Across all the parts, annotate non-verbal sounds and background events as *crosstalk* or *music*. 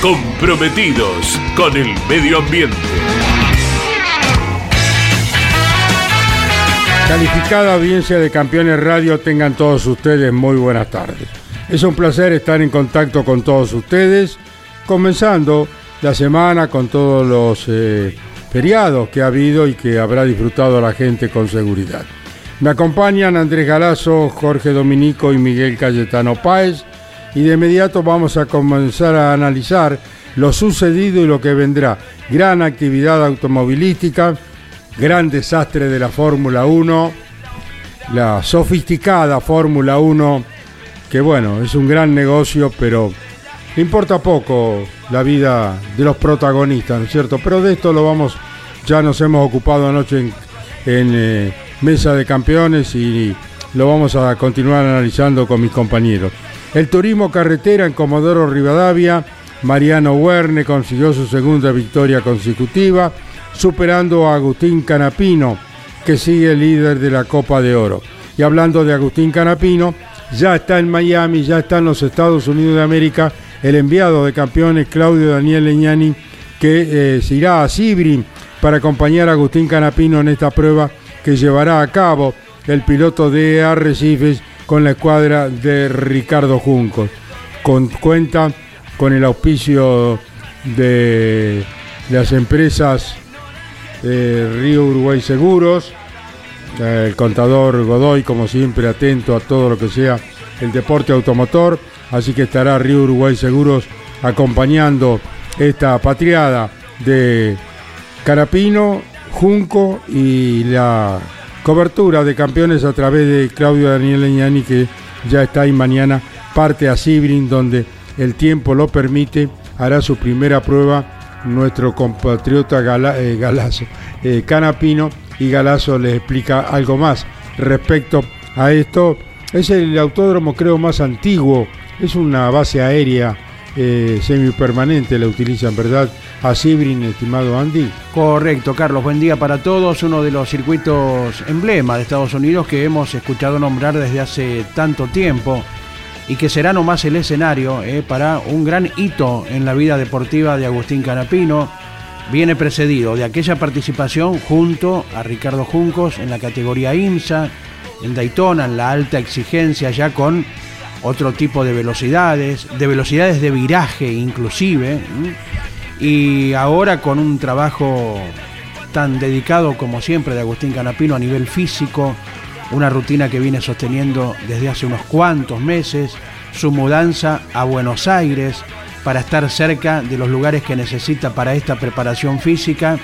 comprometidos con el medio ambiente. Calificada audiencia de Campeones Radio, tengan todos ustedes muy buenas tardes. Es un placer estar en contacto con todos ustedes, comenzando la semana con todos los eh, feriados que ha habido y que habrá disfrutado la gente con seguridad. Me acompañan Andrés Galazo, Jorge Dominico y Miguel Cayetano Páez y de inmediato vamos a comenzar a analizar lo sucedido y lo que vendrá. Gran actividad automovilística, gran desastre de la Fórmula 1, la sofisticada Fórmula 1, que bueno, es un gran negocio, pero importa poco la vida de los protagonistas, ¿no es cierto? Pero de esto lo vamos, ya nos hemos ocupado anoche en, eh, Mesa de Campeones y lo vamos a continuar analizando con mis compañeros. El turismo carretera en Comodoro Rivadavia, Mariano Huerne consiguió su segunda victoria consecutiva, superando a Agustín Canapino, que sigue líder de la Copa de Oro. Y hablando de Agustín Canapino, ya está en Miami, ya está en los Estados Unidos de América el enviado de campeones Claudio Daniel Leñani, que eh, se irá a Sibrin para acompañar a Agustín Canapino en esta prueba que llevará a cabo el piloto de Arrecifes con la escuadra de Ricardo Juncos. Con, cuenta con el auspicio de las empresas Río Uruguay Seguros, el contador Godoy, como siempre, atento a todo lo que sea el deporte automotor, así que estará Río Uruguay Seguros acompañando esta patriada de Carapino, Junco y la Cobertura de campeones a través de Claudio Daniel Leñani, que ya está ahí mañana, parte a Sibrin, donde el tiempo lo permite, hará su primera prueba nuestro compatriota eh, Galazo, eh, Canapino, y Galazo le explica algo más respecto a esto. Es el autódromo creo más antiguo, es una base aérea eh, semipermanente, la utilizan, ¿verdad? a Sibrin, estimado Andy. Correcto, Carlos. Buen día para todos. Uno de los circuitos emblema de Estados Unidos que hemos escuchado nombrar desde hace tanto tiempo y que será nomás el escenario eh, para un gran hito en la vida deportiva de Agustín Canapino. Viene precedido de aquella participación junto a Ricardo Juncos en la categoría IMSA, en Daytona, en la alta exigencia, ya con otro tipo de velocidades, de velocidades de viraje inclusive y ahora con un trabajo tan dedicado como siempre de Agustín Canapino a nivel físico, una rutina que viene sosteniendo desde hace unos cuantos meses, su mudanza a Buenos Aires para estar cerca de los lugares que necesita para esta preparación física,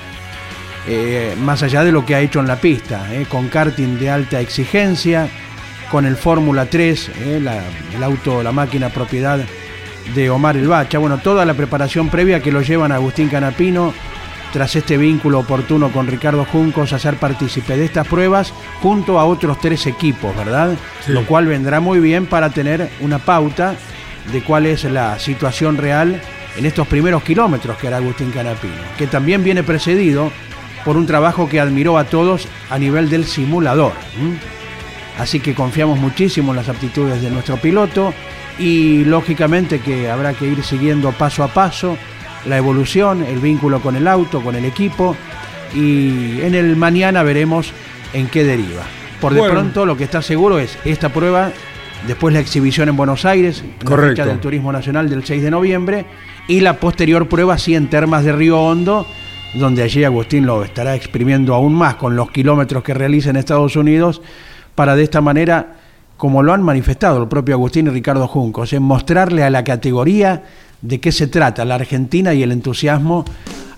eh, más allá de lo que ha hecho en la pista, eh, con karting de alta exigencia, con el Fórmula 3, eh, el auto, la máquina propiedad de Omar El Bacha. Bueno, toda la preparación previa que lo llevan a Agustín Canapino, tras este vínculo oportuno con Ricardo Juncos, a ser partícipe de estas pruebas junto a otros tres equipos, ¿verdad? Lo cual vendrá muy bien para tener una pauta de cuál es la situación real en estos primeros kilómetros que hará Agustín Canapino, que también viene precedido por un trabajo que admiró a todos a nivel del simulador. Así que confiamos muchísimo en las aptitudes de nuestro piloto y lógicamente que habrá que ir siguiendo paso a paso la evolución, el vínculo con el auto, con el equipo y en el mañana veremos en qué deriva. Por de pronto lo que está seguro es esta prueba después la exhibición en Buenos Aires, la fecha del Turismo Nacional del 6 de noviembre, y la posterior prueba sí en Termas de Río Hondo, donde allí Agustín lo estará exprimiendo aún más con los kilómetros que realiza en Estados Unidos, para de esta manera, como lo han manifestado el propio Agustín y Ricardo Juncos, en mostrarle a la categoría de qué se trata la Argentina y el entusiasmo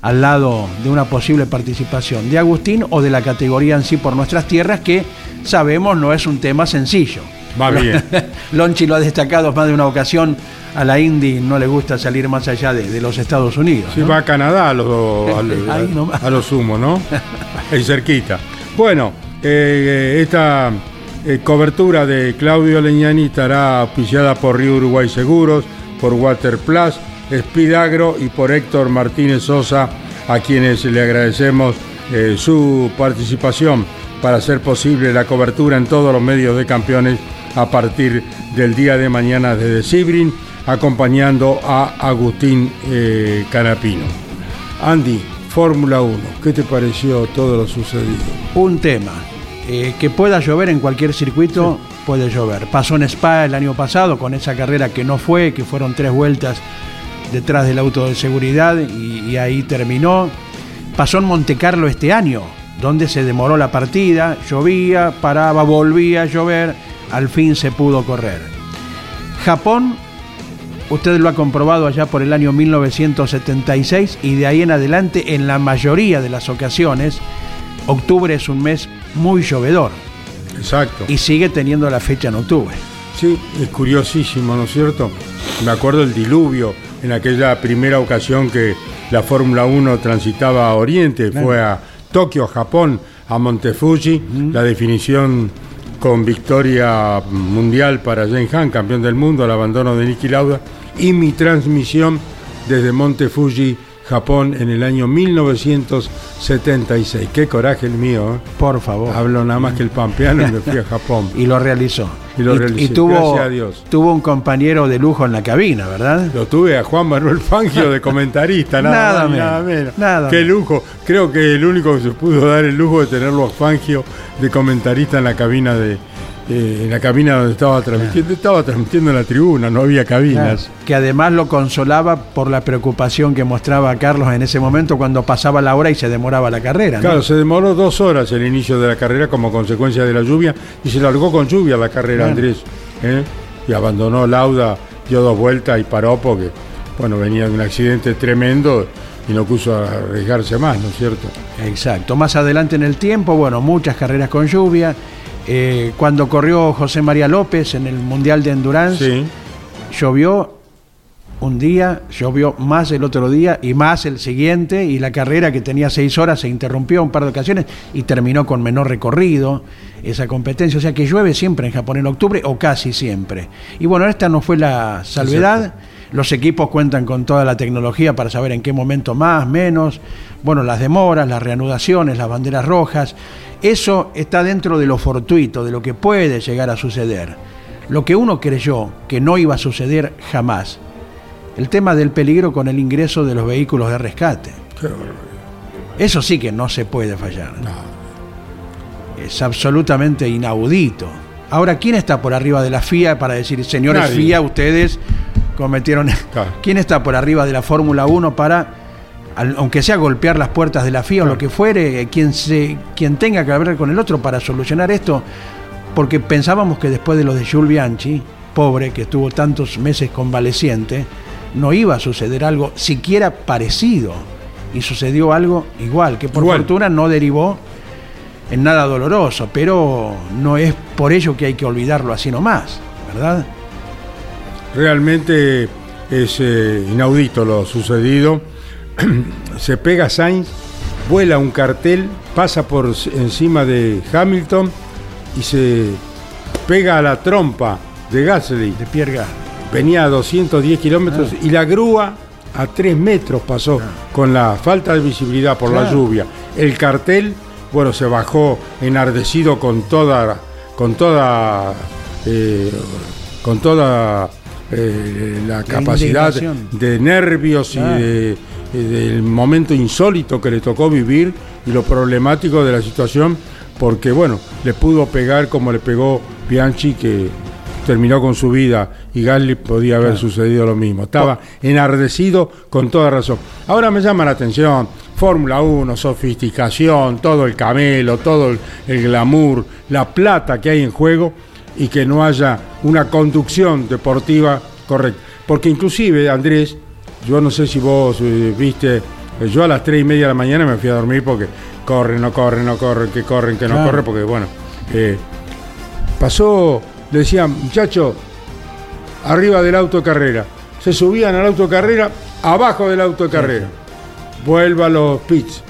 al lado de una posible participación de Agustín o de la categoría en sí por nuestras tierras, que sabemos no es un tema sencillo. Va bien. *laughs* Lonchi lo ha destacado más de una ocasión, a la Indy no le gusta salir más allá de, de los Estados Unidos. Sí, ¿no? va a Canadá a lo *laughs* sumo, ¿no? *laughs* Ahí cerquita. Bueno, eh, esta eh, cobertura de Claudio Leñani estará auspiciada por Río Uruguay Seguros, por Water Plus, Speed Agro y por Héctor Martínez Sosa, a quienes le agradecemos eh, su participación para hacer posible la cobertura en todos los medios de campeones a partir del día de mañana desde Sibrin, acompañando a Agustín eh, Canapino. Andy, Fórmula 1, ¿qué te pareció todo lo sucedido? Un tema. Eh, que pueda llover en cualquier circuito, puede llover. Pasó en Spa el año pasado con esa carrera que no fue, que fueron tres vueltas detrás del auto de seguridad y, y ahí terminó. Pasó en Monte Carlo este año, donde se demoró la partida, llovía, paraba, volvía a llover, al fin se pudo correr. Japón, usted lo ha comprobado allá por el año 1976 y de ahí en adelante en la mayoría de las ocasiones, octubre es un mes muy llovedor Exacto. y sigue teniendo la fecha en octubre. Sí, es curiosísimo, ¿no es cierto? Me acuerdo el diluvio en aquella primera ocasión que la Fórmula 1 transitaba a Oriente, fue a Tokio, Japón, a Montefuji, la definición con victoria mundial para James Hunt, campeón del mundo, al abandono de Niki Lauda, y mi transmisión desde Montefuji, Japón, en el año 1976. Qué coraje el mío, ¿eh? Por favor. Hablo nada más que el pampeano y me fui a Japón. *laughs* Y lo realizó. Y lo realicé, tuvo, gracias a Dios. tuvo un compañero de lujo en la cabina, ¿verdad? Lo tuve a Juan Manuel Fangio de *laughs* comentarista, nada, Nada más, menos, nada menos. nada Qué lujo. Creo que el único que se pudo dar el lujo de tenerlo a Fangio de comentarista en la cabina de eh, en la cabina donde estaba transmitiendo. Estaba transmitiendo en la tribuna, no había cabinas. Que además lo consolaba por la preocupación que mostraba Carlos en ese momento cuando pasaba la hora y se demoraba la carrera. ¿no? Claro, se demoró dos horas el inicio de la carrera como consecuencia de la lluvia y se largó con lluvia la carrera, Bueno. Andrés. ¿eh? Y abandonó Lauda, dio dos vueltas y paró porque, bueno, venía de un accidente tremendo y no quiso arriesgarse más, ¿no es cierto? Exacto. Más adelante en el tiempo, bueno, muchas carreras con lluvia. Eh, cuando corrió José María López en el Mundial de Endurance, Sí. llovió un día, llovió más el otro día y más el siguiente, y la carrera que tenía seis horas se interrumpió un par de ocasiones y terminó con menor recorrido esa competencia. O sea que llueve siempre en Japón en octubre o casi siempre. Y bueno, esta no fue la salvedad. Los equipos cuentan con toda la tecnología para saber en qué momento más, menos. Bueno, las demoras, las reanudaciones, las banderas rojas. Eso está dentro de lo fortuito, de lo que puede llegar a suceder. Lo que uno creyó que no iba a suceder jamás. El tema del peligro con el ingreso de los vehículos de rescate. Eso sí que no se puede fallar. Es absolutamente inaudito. Ahora, ¿quién está por arriba de la FIA para decir, señores Nadie. FIA, ustedes cometieron... ¿Quién está por arriba de la Fórmula 1 para, al- aunque sea golpear las puertas de la FIA o lo que fuere, eh, quien, se, quien tenga que hablar con el otro para solucionar esto? Porque pensábamos que después de lo de Jules Bianchi, pobre, que estuvo tantos meses convaleciente, no iba a suceder algo siquiera parecido. Y sucedió algo igual, que por Igual. fortuna no derivó en nada doloroso, pero no es por ello que hay que olvidarlo así nomás, ¿verdad? Realmente es eh, inaudito lo sucedido. *clears throat* Se pega Sainz, vuela un cartel, pasa por encima de Hamilton y se pega a la trompa de Gasly. De Pierre Gasly. Venía a 210 kilómetros y la grúa a 3 metros pasó con la falta de visibilidad por la lluvia. El cartel, bueno, se bajó enardecido con toda, con toda, eh, con toda eh, la capacidad de nervios Claro. y de- y del momento insólito que le tocó vivir y lo problemático de la situación, porque bueno, le pudo pegar como le pegó Bianchi, que terminó con su vida y Gasly podía haber sucedido lo mismo. Estaba enardecido con toda razón. Ahora me llama la atención, Fórmula 1, sofisticación, todo el camelo, todo el, el glamour, la plata que hay en juego y que no haya una conducción deportiva correcta. Porque inclusive, Andrés, yo no sé si vos eh, viste, eh, yo a las tres y media de la mañana me fui a dormir porque corren, no corren, no corren, que corren, que no Claro. corren, porque bueno, eh, pasó, le decían, muchachos, arriba del auto carrera. Se subían al auto carrera, abajo del auto carrera. Vuelva a los pits.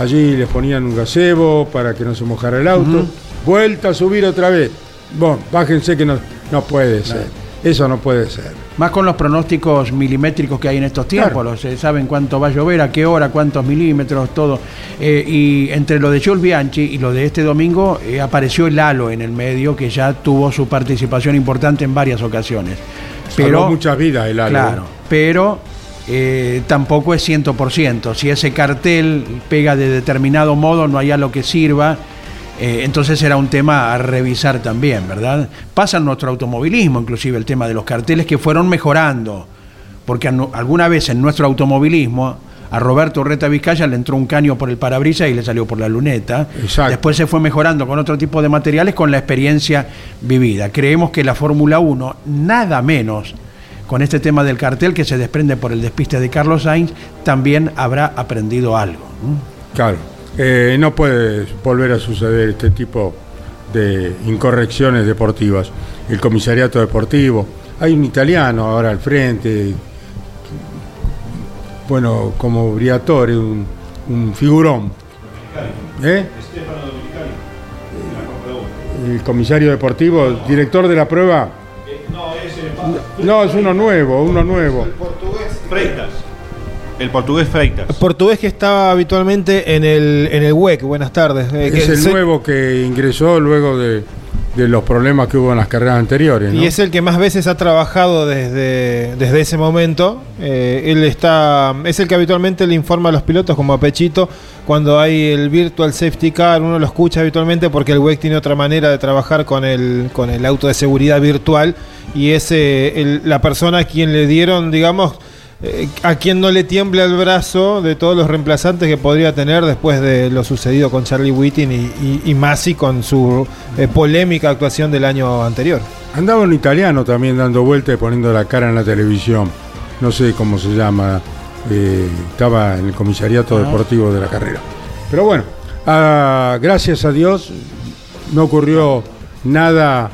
Allí les ponían un gazebo para que no se mojara el auto. Vuelta a subir otra vez. Bueno, bájense que no, no puede ser. Eso no puede ser. Más con los pronósticos milimétricos que hay en estos tiempos, Claro. los, eh, saben cuánto va a llover, a qué hora, cuántos milímetros, todo. Eh, y entre lo de Jules Bianchi y lo de este domingo eh, apareció el halo en el medio que ya tuvo su participación importante en varias ocasiones. Salvó muchas vidas el halo. Claro, pero eh, tampoco es 100%. Si ese cartel pega de determinado modo, no hay algo que sirva. Eh, entonces era un tema a revisar también, ¿verdad? Pasa en nuestro automovilismo, inclusive el tema de los carteles que fueron mejorando. Porque alguna vez en nuestro automovilismo a Roberto Reta Vizcaya le entró un caño por el parabrisas y le salió por la luneta. Exacto. Después se fue mejorando con otro tipo de materiales con la experiencia vivida. Creemos que la Fórmula 1, nada menos con este tema del cartel que se desprende por el despiste de Carlos Sainz, también habrá aprendido algo. Claro. Eh, no puede volver a suceder este tipo de incorrecciones deportivas. El comisariato deportivo. Hay un italiano ahora al frente. Bueno, como Briatore, un, un figurón. ¿Eh? El comisario deportivo, director de la prueba. No, es uno nuevo, uno nuevo. Freitas. El portugués Freitas. Portugués que estaba habitualmente en el, en el WEC. Buenas tardes. Eh, que Es el se- nuevo que ingresó luego de, de los problemas que hubo en las carreras anteriores. ¿no? Y es el que más veces ha trabajado desde, desde ese momento. Eh, él está, es el que habitualmente le informa a los pilotos, como a Pechito, cuando hay el Virtual Safety Car, uno lo escucha habitualmente porque el WEC tiene otra manera de trabajar con el, con el auto de seguridad virtual y es eh, el- la persona a quien le dieron, digamos, eh, a quien no le tiembla el brazo de todos los reemplazantes que podría tener después de lo sucedido con Charlie Whiting y, y, y Masi con su eh, polémica actuación del año anterior. Andaba un italiano también dando vueltas y poniendo la cara en la televisión. No sé cómo se llama. eh, estaba en el comisariato deportivo de la carrera. Pero bueno, ah, gracias a Dios no ocurrió nada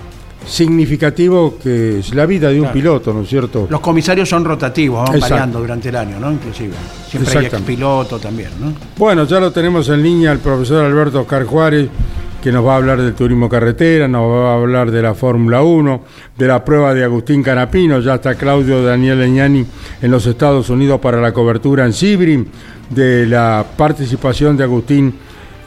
significativo que es la vida de un Claro. piloto, ¿no es cierto? Los comisarios son rotativos, van Exacto. variando durante el año, ¿no? Inclusive. Siempre hay Exactamente. piloto también, ¿no? Bueno, ya lo tenemos en línea el profesor Alberto Oscar Juárez, que nos va a hablar del turismo carretera, nos va a hablar de la Fórmula 1, de la prueba de Agustín Canapino, ya está Claudio Daniel Leñani en los Estados Unidos para la cobertura en Sibrim, de la participación de Agustín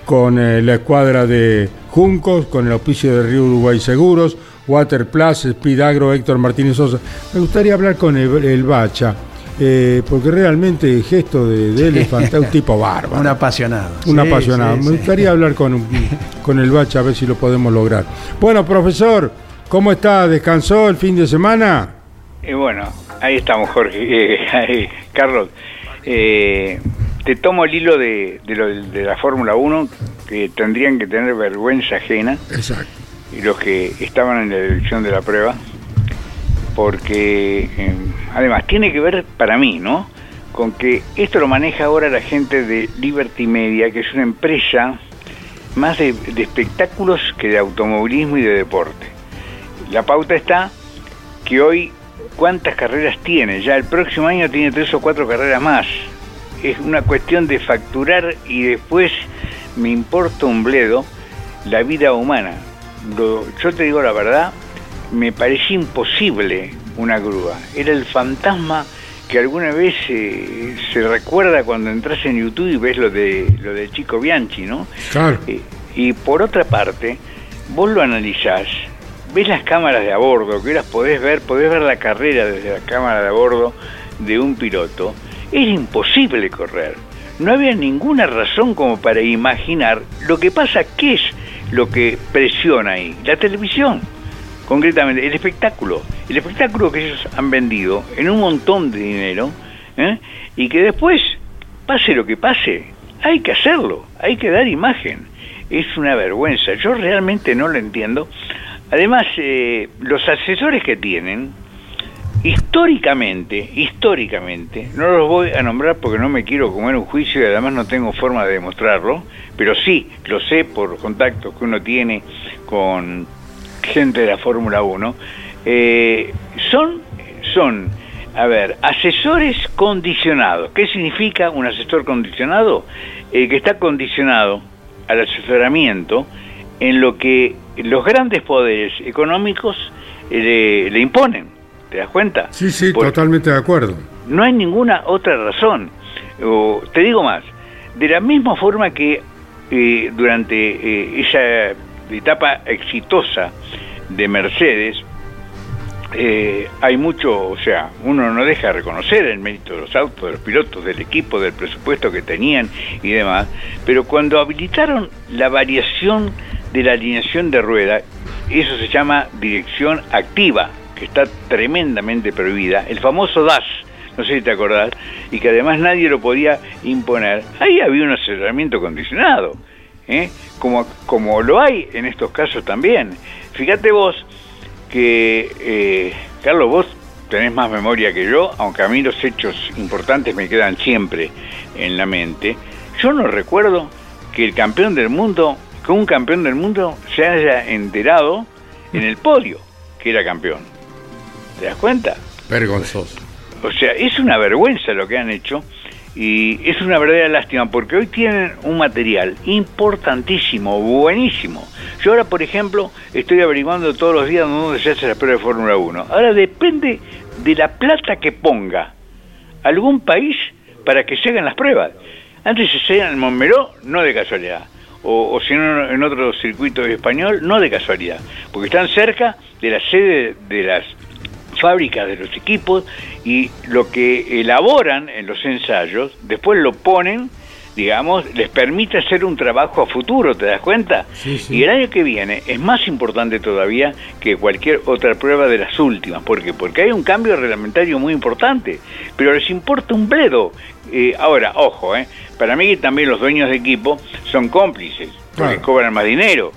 con eh, la escuadra de Juncos, con el auspicio de Río Uruguay Seguros, Water Plus, Speed Agro, Héctor Martínez Sosa. Me gustaría hablar con el, el Bacha, eh, porque realmente el gesto de, de él es *laughs* un tipo bárbaro. Un apasionado. Un Sí, apasionado. sí, Me sí. gustaría hablar con, con el Bacha a ver si lo podemos lograr. Bueno, profesor, ¿cómo está? ¿Descansó el fin de semana? Y bueno, ahí estamos, Jorge. *laughs* Eh, ahí, Carlos, eh, te tomo el hilo de, de, lo, de la Fórmula 1, que tendrían que tener vergüenza ajena, Exacto. Y los que estaban en la dirección de la prueba, porque eh, además tiene que ver para mí, ¿no? Con que esto lo maneja ahora la gente de Liberty Media, que es una empresa más de, de espectáculos que de automovilismo y de deporte. La pauta está que hoy cuántas carreras tiene. Ya el próximo año tiene tres o cuatro carreras más. Es una cuestión de facturar y después me importa un bledo la vida humana. Lo- yo te digo la verdad, me parecía imposible una grúa. Era el fantasma que alguna vez eh, se recuerda cuando entras en YouTube y ves lo de lo de Chico Bianchi, ¿no? Claro. Eh, y por otra parte, vos lo analizás, ves las cámaras de a bordo, que las podés ver, podés ver la carrera desde la cámara de a bordo de un piloto, era imposible correr. No había ninguna razón como para imaginar lo que pasa, qué es lo que presiona ahí, la televisión. concretamente, el espectáculo. El espectáculo que ellos han vendido en un montón de dinero ¿eh? y que después, pase lo que pase, hay que hacerlo, hay que dar imagen. Es una vergüenza, yo realmente no lo entiendo. Además, eh, los asesores que tienen, históricamente, históricamente, no los voy a nombrar porque no me quiero comer un juicio y además no tengo forma de demostrarlo, pero sí lo sé por los contactos que uno tiene con gente de la Fórmula 1, eh, son, son, a ver, asesores condicionados. ¿Qué significa un asesor condicionado? Eh, que está condicionado al asesoramiento en lo que los grandes poderes económicos eh, le, imponen. ¿Te das cuenta? Sí, sí, totalmente de acuerdo. No hay ninguna otra razón. O, te digo más, de la misma forma que eh, durante eh, esa etapa exitosa de Mercedes, eh, hay mucho, o sea, uno no deja de reconocer el mérito de los autos, de los pilotos, del equipo, del presupuesto que tenían y demás, pero cuando habilitaron la variación de la alineación de rueda, eso se llama dirección activa, que está tremendamente prohibida, el famoso DAS, no sé si te acordás, y que además nadie lo podía imponer, ahí había un asesoramiento condicionado, ¿eh? como, como lo hay en estos casos también. Fíjate vos, que, eh, Carlos, vos tenés más memoria que yo, aunque a mí los hechos importantes me quedan siempre en la mente. Yo no recuerdo que el campeón del mundo, que un campeón del mundo se haya enterado en el podio que era campeón. ¿Te das cuenta? Vergonzoso. O sea, es una vergüenza lo que han hecho y es una verdadera lástima porque hoy tienen un material importantísimo, buenísimo. Yo ahora, por ejemplo, estoy averiguando todos los días dónde se hace la prueba de Fórmula 1. Ahora depende de la plata que ponga algún país para que se hagan las pruebas. Antes se hacían en Montmeló, no de casualidad. O, o si no, en otro circuito español, no de casualidad. Porque están cerca de la sede de las fábricas de los equipos y lo que elaboran en los ensayos, después lo ponen, digamos, les permite hacer un trabajo a futuro, ¿te das cuenta? Y el año que viene es más importante todavía que cualquier otra prueba de las últimas. ¿Por qué? Porque hay un cambio reglamentario muy importante, pero les importa un bledo. Eh, ahora, ojo, eh, para mí también los dueños de equipo son cómplices, porque cobran más dinero.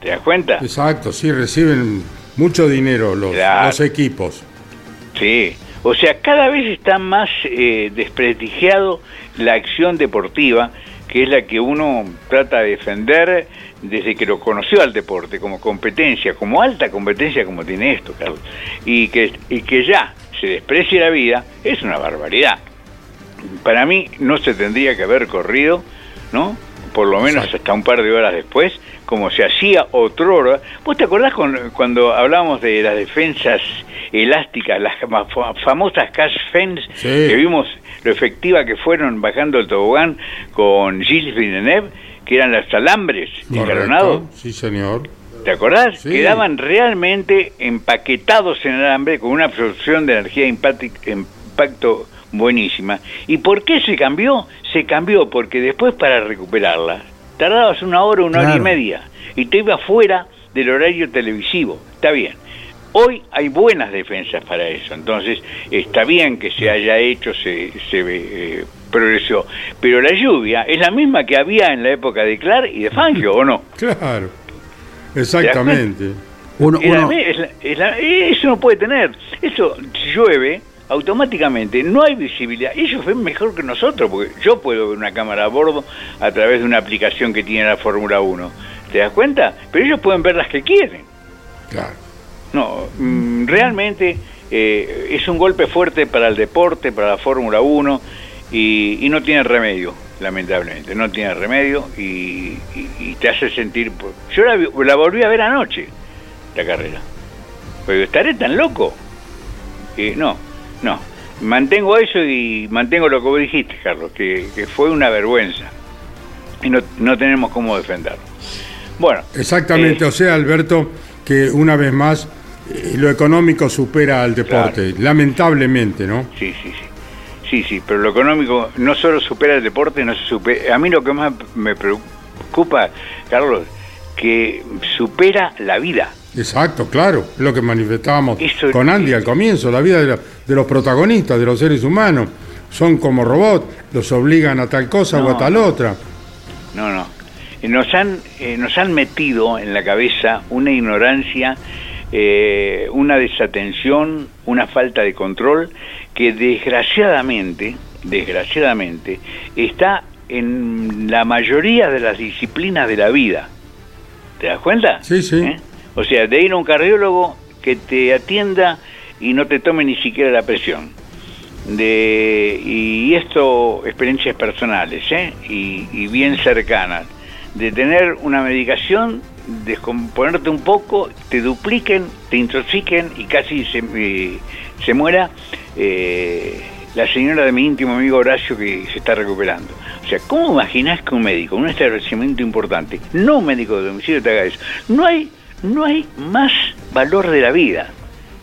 ¿Te das cuenta? Exacto, sí, reciben mucho dinero los, los equipos. Sí, o sea, cada vez está más eh, desprestigiado la acción deportiva, que es la que uno trata de defender desde que lo conoció al deporte, como competencia, como alta competencia como tiene esto, Carlos. Y que, y que ya se desprecie la vida es una barbaridad. Para mí no se tendría que haber corrido, ¿no? Por lo menos hasta un par de horas después, como se hacía otro ¿Vos te acordás cuando hablábamos de las defensas elásticas, las famosas cash fence, que vimos lo efectiva que fueron bajando el tobogán con Gilles Villeneuve, que eran los alambres escalonados? Sí, señor. ¿Te acordás? Quedaban realmente empaquetados en alambre con una absorción de energía impacto buenísima. ¿Y por qué se cambió? Se cambió porque después para recuperarla tardabas una hora, una hora y media, y te iba fuera del horario televisivo. Está bien. Hoy hay buenas defensas para eso, entonces está bien que se haya hecho, se, se eh, progresó, pero la lluvia es la misma que había en la época de Clark y de Fangio, ¿o no? Claro, exactamente. Uno, eso no puede tener. Eso, llueve, automáticamente no hay visibilidad. Ellos ven mejor que nosotros, porque yo puedo ver una cámara a bordo a través de una aplicación que tiene la Fórmula 1. ¿Te das cuenta? Pero ellos pueden ver las que quieren. Claro. No, mm, realmente eh, es un golpe fuerte para el deporte, para la Fórmula 1 y, no tiene remedio, lamentablemente. No tiene remedio y, te hace sentir... Yo la, la, volví a ver anoche, la carrera. Pero estaré tan loco. Eh, no, no, mantengo eso y mantengo lo que vos dijiste, Carlos, que, fue una vergüenza. Y no, no tenemos cómo defenderlo. Bueno. Exactamente, eh, o sea, Alberto, que una vez más eh, lo económico supera al deporte, lamentablemente, ¿no? Sí, sí, sí. Sí, sí, pero lo económico no solo supera el deporte, no se supera. A mí lo que más me preocupa, Carlos, que supera la vida. Exacto, claro, es lo que manifestábamos Eso- con Andy al comienzo, la vida de, la- de los protagonistas, de los seres humanos, son como robots, los obligan a tal cosa o a tal otra. No, no. Eh, Nos han, eh, nos han metido en la cabeza una ignorancia, eh, una desatención, una falta de control que desgraciadamente, desgraciadamente, está en la mayoría de las disciplinas de la vida. ¿Te das cuenta? Sí, sí. ¿Eh? O sea, de ir a un cardiólogo que te atienda y no te tome ni siquiera la presión. De y esto experiencias personales ¿eh? y, bien cercanas. De tener una medicación descomponerte un poco te dupliquen te intoxiquen y casi se, eh, se muera eh, la señora de mi íntimo amigo Horacio que se está recuperando. O sea ¿cómo imaginás que un médico un establecimiento importante no un médico de domicilio te haga eso no hay no hay más valor de la vida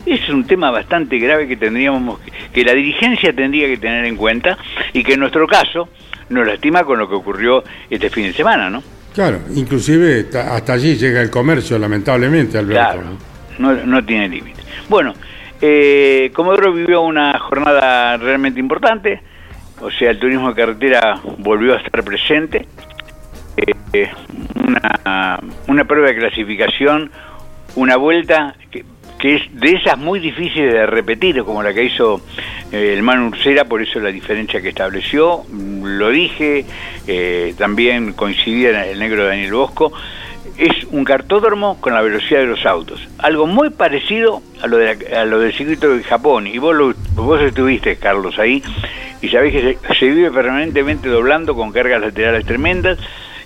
es un tema bastante grave que tendríamos que, que la dirigencia tendría que tener en cuenta y que en nuestro caso nos lastima con lo que ocurrió este fin de semana, ¿no? Claro, inclusive ta- hasta allí llega el comercio, lamentablemente, Alberto. Claro, ¿no? no, no tiene límite. Bueno, eh, Comodoro vivió una jornada realmente importante, o sea, el turismo de carretera volvió a estar presente, Eh, una, prueba de clasificación, una vuelta que, que es de esas muy difíciles de repetir, como la que hizo eh, el Manu Ursera, por eso la diferencia que estableció, mm, lo dije, eh, también coincidía el negro Daniel Bosco, es un cartódromo con la velocidad de los autos. Algo muy parecido a lo, de la- del circuito de Japón. Y vos, lo- vos estuviste, Carlos, ahí. Y sabés que se, se vive permanentemente doblando con cargas laterales tremendas.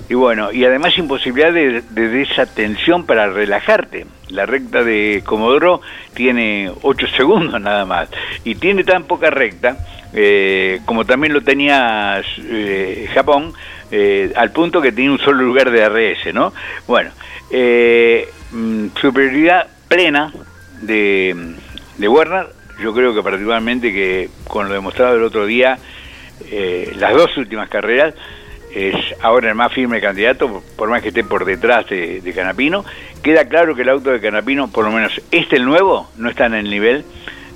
Y bueno, y además imposibilidad de, de desatención para relajarte. La recta de Comodoro tiene 8 segundos nada más. Y tiene tan poca recta, eh, como también lo tenía eh, Japón, eh, al punto que tiene un solo lugar de RS, ¿no? Bueno, mm, superioridad plena de, de Werner, yo creo que particularmente que con lo demostrado el otro día, las dos últimas carreras, es ahora el más firme candidato, por- más que esté por detrás de, Canapino. Queda claro que el auto de Canapino, por lo menos este el nuevo, no está en el nivel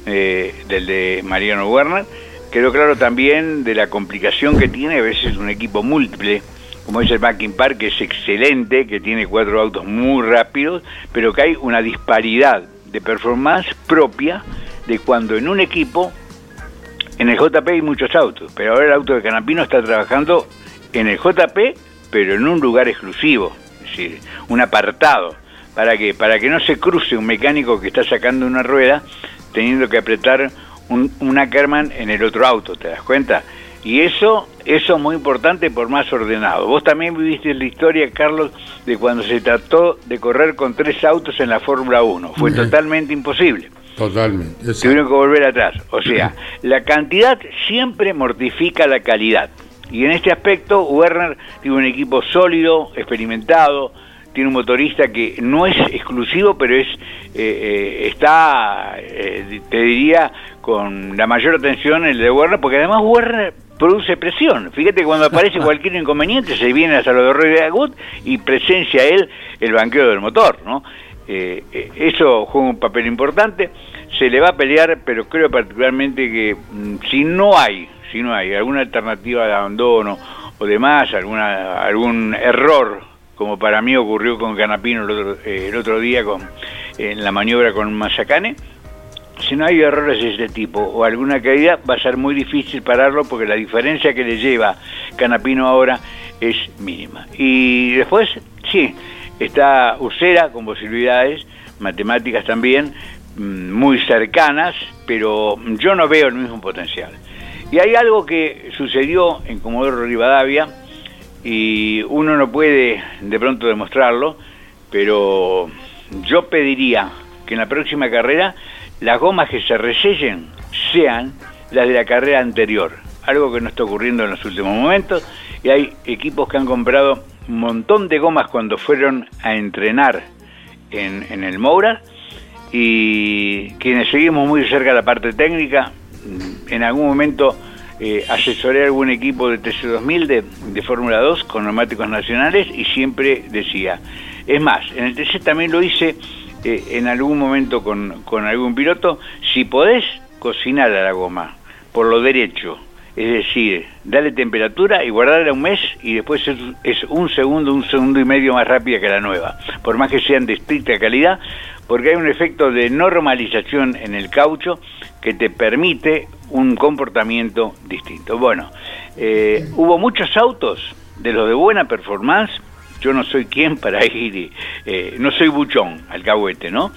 eh, del de Mariano Werner. Quedó claro también de la complicación que tiene a veces un equipo múltiple, como es el Backing Park, que es excelente, que tiene cuatro autos muy rápidos, pero que hay una disparidad de performance propia de cuando en un equipo en el JP hay muchos autos, pero ahora el auto de Canapino está trabajando en el JP, pero en un lugar exclusivo, es decir, un apartado. ¿Para qué? Para que no se cruce un mecánico que está sacando una rueda teniendo que apretar un, un Ackerman en el otro auto, ¿te das cuenta? Y eso, eso es muy importante por más ordenado. Vos también viviste la historia, Carlos, de cuando se trató de correr con tres autos en la Fórmula 1. Fue totalmente imposible Totalmente. tuvieron que volver atrás. O sea, la cantidad siempre mortifica la calidad. Y en este aspecto, Werner tiene un equipo sólido, experimentado, tiene un motorista que no es exclusivo, pero es eh, eh, está, eh, te diría, con la mayor atención en el de Werner, porque además Werner produce presión. Fíjate cuando *laughs* aparece cualquier inconveniente, se viene a Salvador Rey de Agut y presencia él el banqueo del motor, ¿no? Eh, eh, eso juega un papel importante. Se le va a pelear, pero creo particularmente que mm, si no hay, si no hay alguna alternativa de abandono o demás, alguna, algún error, como para mí ocurrió con Canapino el otro, eh, el otro día con, en la maniobra con Mazacane, si no hay errores de este tipo o alguna caída, va a ser muy difícil pararlo porque la diferencia que le lleva Canapino ahora es mínima. Y después, sí, está Usera con posibilidades, matemáticas también, mm, muy cercanas, pero yo no veo el mismo potencial. Y hay algo que sucedió en Comodoro Rivadavia y uno no puede de pronto demostrarlo, pero yo pediría que en la próxima carrera las gomas que se resellen sean las de la carrera anterior, algo que no está ocurriendo en los últimos momentos, y hay equipos que han comprado un montón de gomas cuando fueron a entrenar en, en el Moura, y quienes seguimos muy cerca de la parte técnica, en algún momento eh, asesoré a algún equipo de TC2000 de, de Fórmula 2 con neumáticos nacionales y siempre decía, es más, en el TC también lo hice eh, en algún momento con, con algún piloto, si podés cocinar a la goma por lo derecho, es decir, darle temperatura y guardarla un mes y después es, es un segundo, un segundo y medio más rápida que la nueva, por más que sean de estricta calidad, porque hay un efecto de normalización en el caucho que te permite un comportamiento distinto. Bueno, eh, hubo muchos autos de los de buena performance, yo no soy quien *laughs* para ir, eh, no soy buchón, alcahuete, ¿no?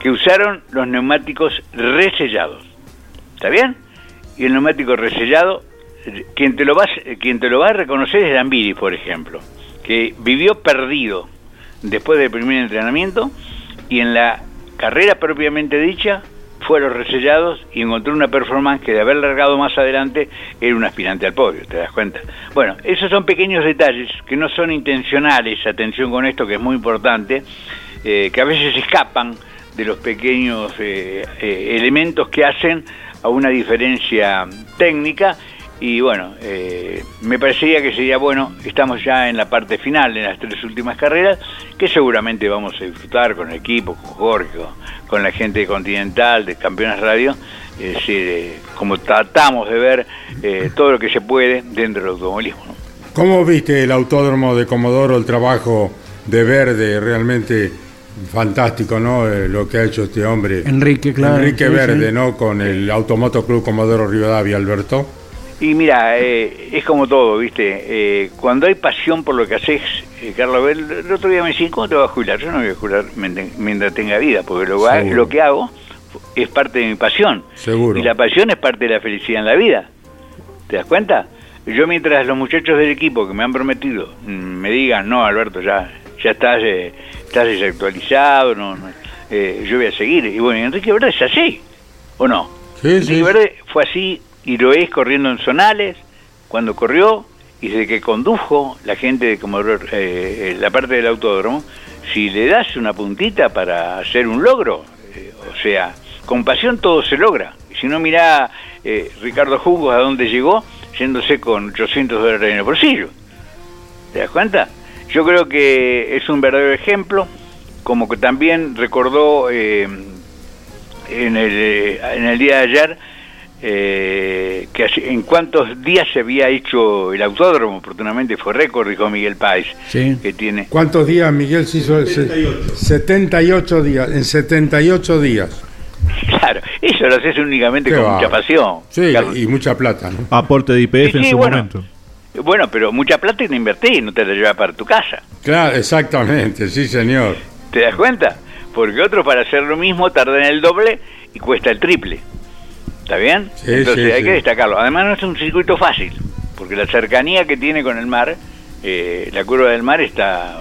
Que usaron los neumáticos resellados. ¿Está bien? Y el neumático resellado, quien te lo va, te lo va a reconocer es Dambiri, por ejemplo, que vivió perdido después del primer entrenamiento y en la carrera propiamente dicha fue a los resellados y encontró una performance que de haber largado más adelante era un aspirante al podio, ¿te das cuenta? Bueno, esos son pequeños detalles que no son intencionales, atención con esto que es muy importante, eh, que a veces escapan de los pequeños eh, eh, elementos que hacen a una diferencia técnica y bueno, eh, me parecería que sería bueno, estamos ya en la parte final, en las tres últimas carreras, que seguramente vamos a disfrutar con el equipo, con Jorge, con la gente de Continental, de Campeones Radio, es decir, eh, como tratamos de ver eh, todo lo que se puede dentro del automovilismo. ¿no? ¿Cómo viste el autódromo de Comodoro, el trabajo de Verde, realmente fantástico, ¿no? Eh, lo que ha hecho este hombre. Enrique, claro. Enrique sí, Verde, sí. ¿no? Con el Automoto Club Comodoro Rivadavia, Alberto. Y mira, eh, es como todo, ¿viste? Eh, cuando hay pasión por lo que haces, eh, Carlos, el, el otro día me decían, ¿cómo te vas a jubilar? Yo no me voy a jubilar mientras, tenga vida, porque lo, lo que hago es parte de mi pasión. Seguro. Y la pasión es parte de la felicidad en la vida. ¿Te das cuenta? Yo mientras los muchachos del equipo que me han prometido mm, me digan, no, Alberto, ya ya estás, eh, estás desactualizado, no, no, eh, yo voy a seguir. Y bueno, Enrique Verde es así, ¿o no? Sí, Enrique sí. Verde fue así y lo es corriendo en zonales, cuando corrió y desde que condujo la gente de eh, eh, la parte del autódromo, si le das una puntita para hacer un logro, eh, o sea, con pasión todo se logra. Si no, mirá eh, Ricardo Jugos a dónde llegó, yéndose con 800 dólares en el bolsillo. ¿Te das cuenta? Yo creo que es un verdadero ejemplo, como que también recordó eh, en, el, eh, en el día de ayer eh, que en cuántos días se había hecho el autódromo, oportunamente fue récord, dijo Miguel Páez, Sí. que tiene... ¿Cuántos días, Miguel, se hizo? 78. 78 días, en 78 días. Claro, eso lo haces únicamente Qué con va. mucha pasión. Sí, y mucha plata, ¿no? Aporte de IPF Sí, en sí, su bueno. momento. Bueno, pero mucha plata y no invertís, no te la llevas para tu casa. Claro, exactamente, sí, señor. ¿Te das cuenta? Porque otros para hacer lo mismo tardan el doble y cuesta el triple. ¿Está bien? Sí, Entonces sí, hay sí. que destacarlo. Además no es un circuito fácil, porque la cercanía que tiene con el mar, eh, la curva del mar está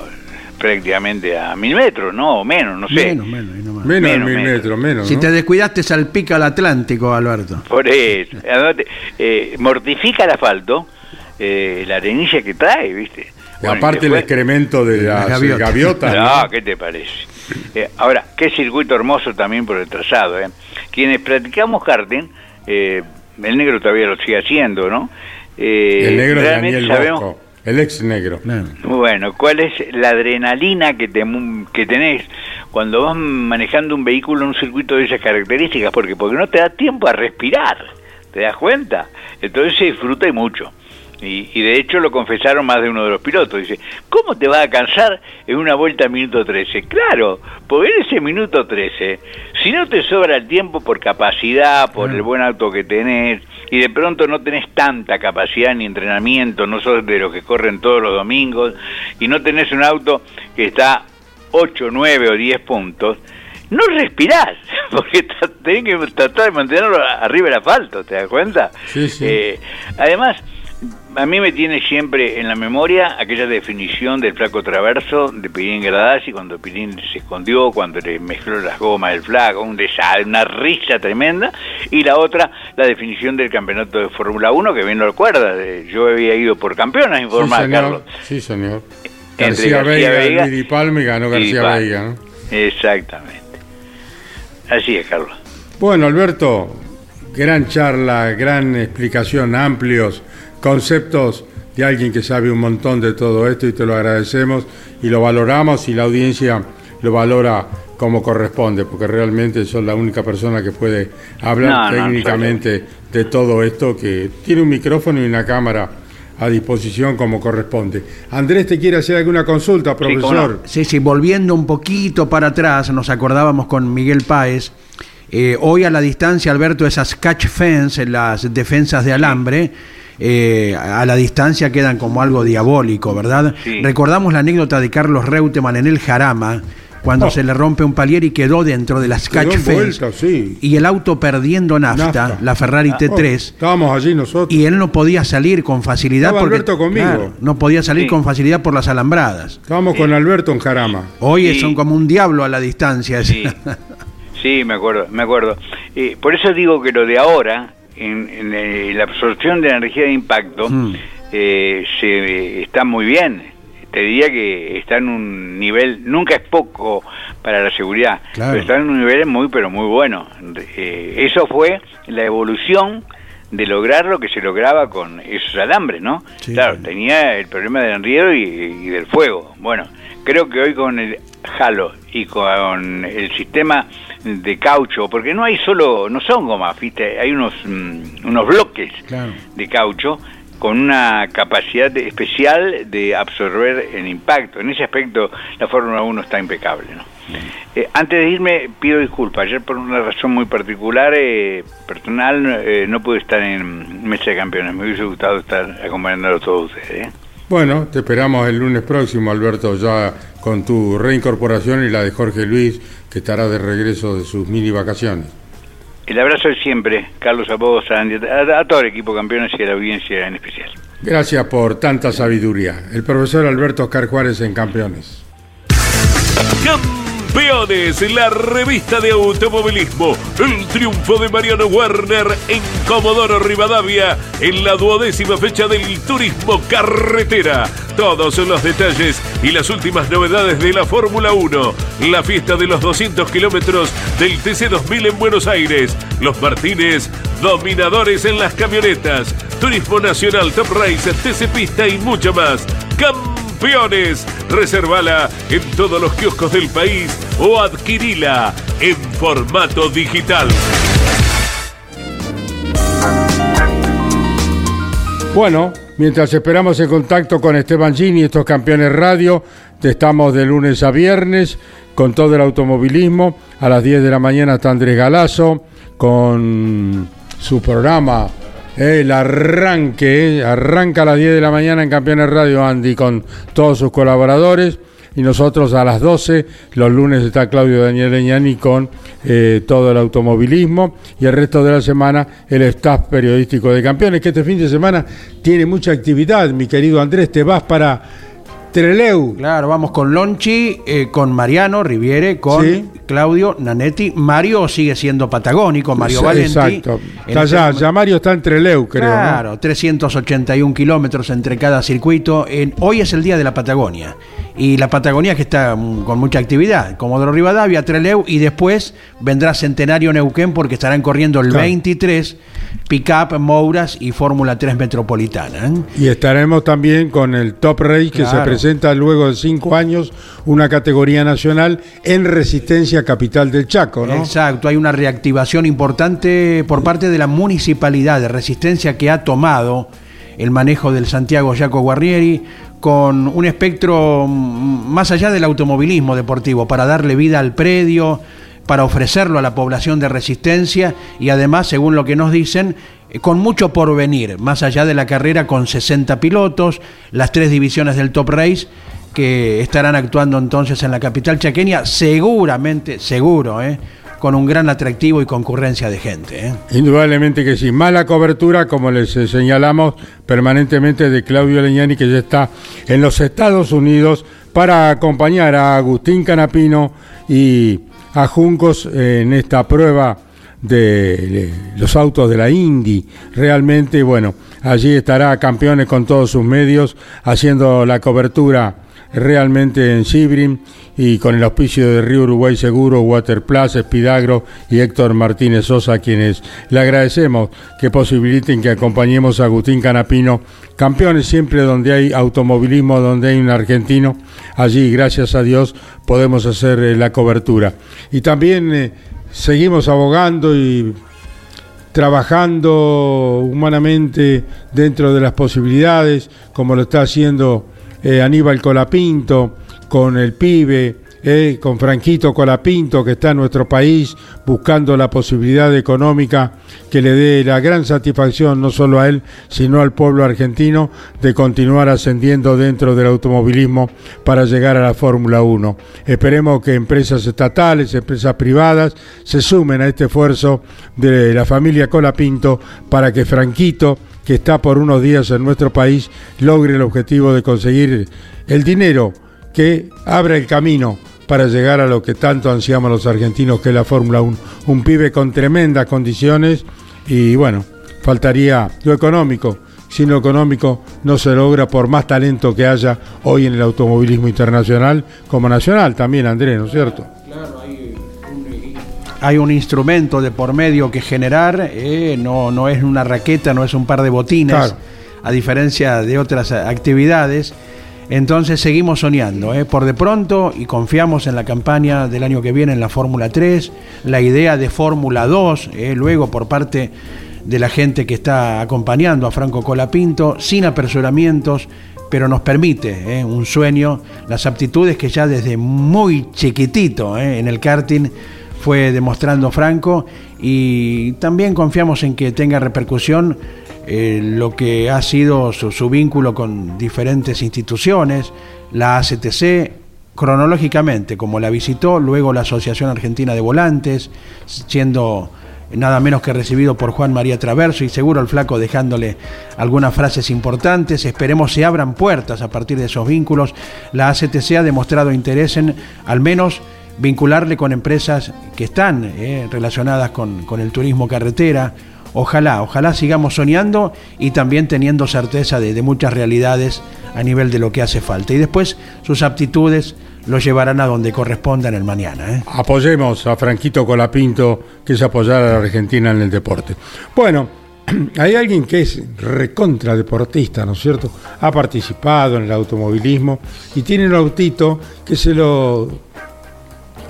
prácticamente a mil metros, ¿no? O menos, no sé. Menos, menos. Menos Menos, mil metros, menos. Si ¿no? te descuidaste, salpica el Atlántico, Alberto. Por eso. *laughs* Eh, mortifica el asfalto, eh, la arenilla que trae, ¿viste? Bueno, aparte el excremento de las gaviotas. gaviotas. No, ¿no? ¿qué te parece? Eh, ahora, qué circuito hermoso también por el trazado. ¿eh? Quienes practicamos karting, eh, el negro todavía lo sigue haciendo, ¿no? Eh, El negro realmente Daniel sabemos, Bosco, el ex negro. Bueno, ¿cuál es la adrenalina que, te, que tenés cuando vas manejando un vehículo en un circuito de esas características? Porque, porque no te da tiempo a respirar, ¿te das cuenta? Entonces se disfruta y mucho. Y, y de hecho lo confesaron más de uno de los pilotos. Dice, ¿cómo te vas a cansar en una vuelta a minuto 13? Claro, porque en ese minuto 13, si no te sobra el tiempo por capacidad, por el buen auto que tenés, y de pronto no tenés tanta capacidad ni entrenamiento, no sos de los que corren todos los domingos, y no tenés un auto que está 8, 9 o 10 puntos, no respirás, *laughs* porque tenés que tratar de mantenerlo arriba del asfalto, ¿te das cuenta? Sí, sí. Eh, además, a mí me tiene siempre en la memoria aquella definición del flaco traverso de Pirín Gradasi cuando Pirín se escondió, cuando le mezcló las gomas del flaco, un desastre, una risa tremenda, y la otra, la definición del campeonato de Fórmula 1, que bien lo recuerda, yo había ido por campeón a Sí. Carlos. Sí, señor. Entre García, García Veiga, Veiga y ganó y García Palma. Veiga, ¿no? Exactamente. Así es, Carlos. Bueno, Alberto, gran charla, gran explicación, amplios conceptos de alguien que sabe un montón de todo esto y te lo agradecemos y lo valoramos y la audiencia lo valora como corresponde, porque realmente son la única persona que puede hablar No, no, técnicamente de todo esto, que tiene un micrófono y una cámara a disposición como corresponde. Andrés, ¿te quiere hacer alguna consulta, profesor? Sí, sí, volviendo un poquito para atrás, nos acordábamos con Miguel Páez. Eh, hoy a la distancia, Alberto, esas catch fence, las defensas de alambre, eh, a la distancia quedan como algo diabólico, ¿verdad? Sí. Recordamos la anécdota de Carlos Reutemann en el Jarama, cuando Oh. se le rompe un palier y quedó dentro de las catch fence. sí. Y el auto perdiendo nafta, Nafta. la Ferrari Oh, T3. estábamos allí nosotros. Y él no podía salir con facilidad Estaba porque Alberto conmigo. claro, no podía salir Sí. con facilidad por las alambradas. Estábamos con Alberto en Jarama. Hoy son como un diablo a la distancia. *laughs* Sí, me acuerdo, me acuerdo. Eh, por eso digo que lo de ahora, en, en, eh, la absorción de energía de impacto, Mm. eh, se, está muy bien. Te diría que está en un nivel, nunca es poco para la seguridad, Claro. pero está en un nivel muy, pero muy bueno. Eh, eso fue la evolución de lograr lo que se lograba con esos alambres, ¿no? Sí. Claro, tenía el problema del enredo y, y del fuego. Bueno, creo que hoy con el halo y con el sistema de caucho, porque no hay solo, no son gomas, ¿viste? hay unos, mm, unos bloques Claro. de caucho con una capacidad de- especial de absorber el impacto. En ese aspecto la Fórmula 1 está impecable. ¿no? Eh, antes de irme, pido disculpas. Ayer por una razón muy particular, eh, personal, eh, no pude estar en Mesa de Campeones. Me hubiese gustado estar acompañando a todos ustedes. Bueno, te esperamos el lunes próximo, Alberto, ya con tu reincorporación y la de Jorge Luis, que estará de regreso de sus mini vacaciones. El abrazo de siempre, Carlos, a vos, a, Andy, a, a todo el equipo campeones y a la audiencia en especial. Gracias por tanta sabiduría. El profesor Alberto Oscar Juárez en Campeones. Campeones, la revista de automovilismo. El triunfo de Mariano Werner en Comodoro Rivadavia en la duodécima fecha del turismo carretera. Todos los detalles y las últimas novedades de la Fórmula 1. La fiesta de los 200 kilómetros del TC2000 en Buenos Aires. Los Martínez, dominadores en las camionetas. Turismo Nacional, Top Race, TC Pista y mucho más. Campeones. Reservala en todos los kioscos del país o adquirila en formato digital. Bueno, mientras esperamos el contacto con Esteban Gini, estos campeones radio, estamos de lunes a viernes con todo el automovilismo. A las 10 de la mañana está Andrés Galazo con su programa El Arranque. eh, Arranca a las 10 de la mañana en Campeones Radio Andy con todos sus colaboradores. Y nosotros a las 12, los lunes está Claudio Daniel Leñani con eh, todo el automovilismo y el resto de la semana el staff periodístico de campeones, que este fin de semana tiene mucha actividad, mi querido Andrés, te vas para Treleu. Claro, vamos con Lonchi, eh, con Mariano Riviere, con Sí. Claudio Nanetti. Mario sigue siendo patagónico, Mario Exa- Valenti. Exacto. Está este allá, ya Mario está en Treleu, creo. ¿no? Claro, 381 kilómetros entre cada circuito. En- hoy es el día de la Patagonia. Y la Patagonia que está mm, con mucha actividad. Comodoro Rivadavia, Treleu y después vendrá Centenario Neuquén porque estarán corriendo el Claro. 23 Pickup, Mouras y Fórmula 3 Metropolitana. ¿eh? Y estaremos también con el Top Race que se presenta luego de cinco años, una categoría nacional en Resistencia Capital del Chaco, ¿no? Exacto, hay una reactivación importante por parte de la municipalidad de resistencia que ha tomado el manejo del Santiago Jaco Guarnieri con un espectro más allá del automovilismo deportivo para darle vida al predio, para ofrecerlo a la población de resistencia y además, según lo que nos dicen, eh, con mucho porvenir, más allá de la carrera con 60 pilotos, las tres divisiones del Top Race que estarán actuando entonces en la capital chaqueña, seguramente, seguro, ¿eh? con un gran atractivo y concurrencia de gente. ¿eh? Indudablemente que sí. Mala cobertura, como les eh, señalamos permanentemente, de Claudio Leñani, que ya está en los Estados Unidos para acompañar a Agustín Canapino y a Juncos en esta prueba de, de los autos de la Indy. Realmente, bueno, allí estará Campeones con todos sus medios haciendo la cobertura realmente en Sibrim y con el auspicio de Río Uruguay Seguro, Waterplus, Espidagro y Héctor Martínez Sosa, quienes le agradecemos que posibiliten que acompañemos a Agustín Canapino, campeones siempre donde hay automovilismo, donde hay un argentino, allí gracias a Dios podemos hacer eh, la cobertura. Y también eh, seguimos abogando y trabajando humanamente dentro de las posibilidades, como lo está haciendo eh, Aníbal Colapinto con el pibe, eh, con Franquito Colapinto, que está en nuestro país buscando la posibilidad económica que le dé la gran satisfacción no solo a él, sino al pueblo argentino de continuar ascendiendo dentro del automovilismo para llegar a la Fórmula 1. Esperemos que empresas estatales, empresas privadas se sumen a este esfuerzo de la familia Colapinto para que Franquito, que está por unos días en nuestro país, logre el objetivo de conseguir el dinero que abra el camino para llegar a lo que tanto ansiamos los argentinos, que es la Fórmula 1. Un pibe con tremendas condiciones y bueno, faltaría lo económico. Sin lo económico no se logra por más talento que haya hoy en el automovilismo internacional como nacional también, Andrés, ¿no es cierto? Claro, hay un, hay un instrumento de por medio que generar, eh, no, no es una raqueta, no es un par de botines, a diferencia de otras actividades. Entonces seguimos soñando, ¿eh? por de pronto, y confiamos en la campaña del año que viene en la Fórmula 3, la idea de Fórmula 2, ¿eh? luego por parte de la gente que está acompañando a Franco Colapinto, sin apresuramientos, pero nos permite ¿eh? un sueño, las aptitudes que ya desde muy chiquitito en el karting fue demostrando Franco y también confiamos en que tenga repercusión eh, lo que ha sido su, vínculo con diferentes instituciones, la ACTC, cronológicamente, como la visitó, luego la Asociación Argentina de Volantes, siendo nada menos que recibido por Juan María Traverso y seguro el flaco dejándole algunas frases importantes. Esperemos se abran puertas a partir de esos vínculos. La ACTC ha demostrado interés en al menos vincularle con empresas que están eh, relacionadas con, con el turismo carretera, Ojalá, ojalá sigamos soñando y también teniendo certeza de, muchas realidades a nivel de lo que hace falta. Y después sus aptitudes lo llevarán a donde corresponda en el mañana. ¿eh? Apoyemos a Franquito Colapinto, que es apoyar a la Argentina en el deporte. Bueno, *clears throat* hay alguien que es recontra deportista, ¿no es cierto? Ha participado en el automovilismo y tiene un autito que se lo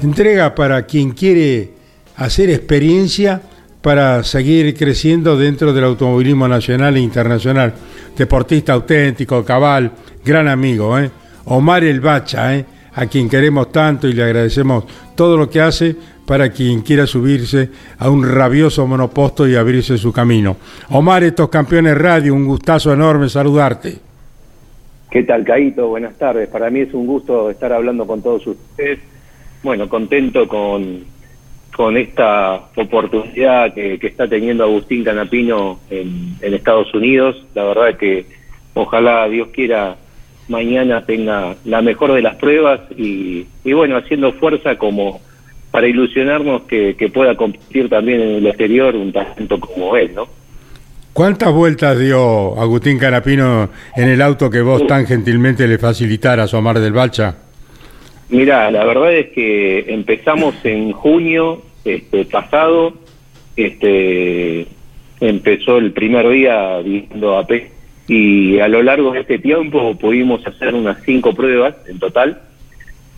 entrega para quien quiere hacer experiencia para seguir creciendo dentro del automovilismo nacional e internacional. Deportista auténtico, cabal, gran amigo, ¿eh? Omar El Bacha, ¿eh? a quien queremos tanto y le agradecemos todo lo que hace para quien quiera subirse a un rabioso monoposto y abrirse su camino. Omar, estos campeones radio, un gustazo enorme saludarte. ¿Qué tal, Caito? Buenas tardes. Para mí es un gusto estar hablando con todos ustedes. Bueno, contento con, con esta oportunidad que, está teniendo Agustín Canapino en, Estados Unidos. La verdad es que ojalá Dios quiera mañana tenga la mejor de las pruebas y, bueno, haciendo fuerza como para ilusionarnos que, pueda competir también en el exterior un talento como él, ¿no? ¿Cuántas vueltas dio Agustín Canapino en el auto que vos tan gentilmente le facilitaras, Omar del Balcha? Mira, la verdad es que empezamos en junio este, pasado, este, empezó el primer día viendo a y a lo largo de este tiempo pudimos hacer unas cinco pruebas en total.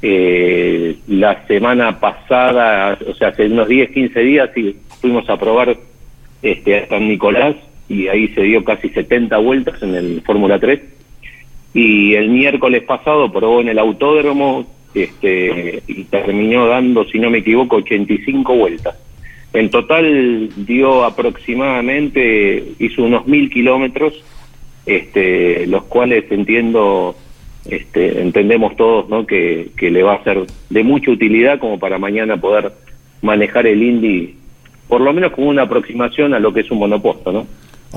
Eh, la semana pasada, o sea, hace unos 10, 15 días, sí, fuimos a probar este, a San Nicolás y ahí se dio casi 70 vueltas en el Fórmula 3. Y el miércoles pasado probó en el autódromo este, y terminó dando, si no me equivoco, 85 vueltas. En total dio aproximadamente, hizo unos mil kilómetros, este, los cuales entiendo, este, entendemos todos, ¿no? Que, le va a ser de mucha utilidad como para mañana poder manejar el Indy, por lo menos con una aproximación a lo que es un monoposto, ¿no?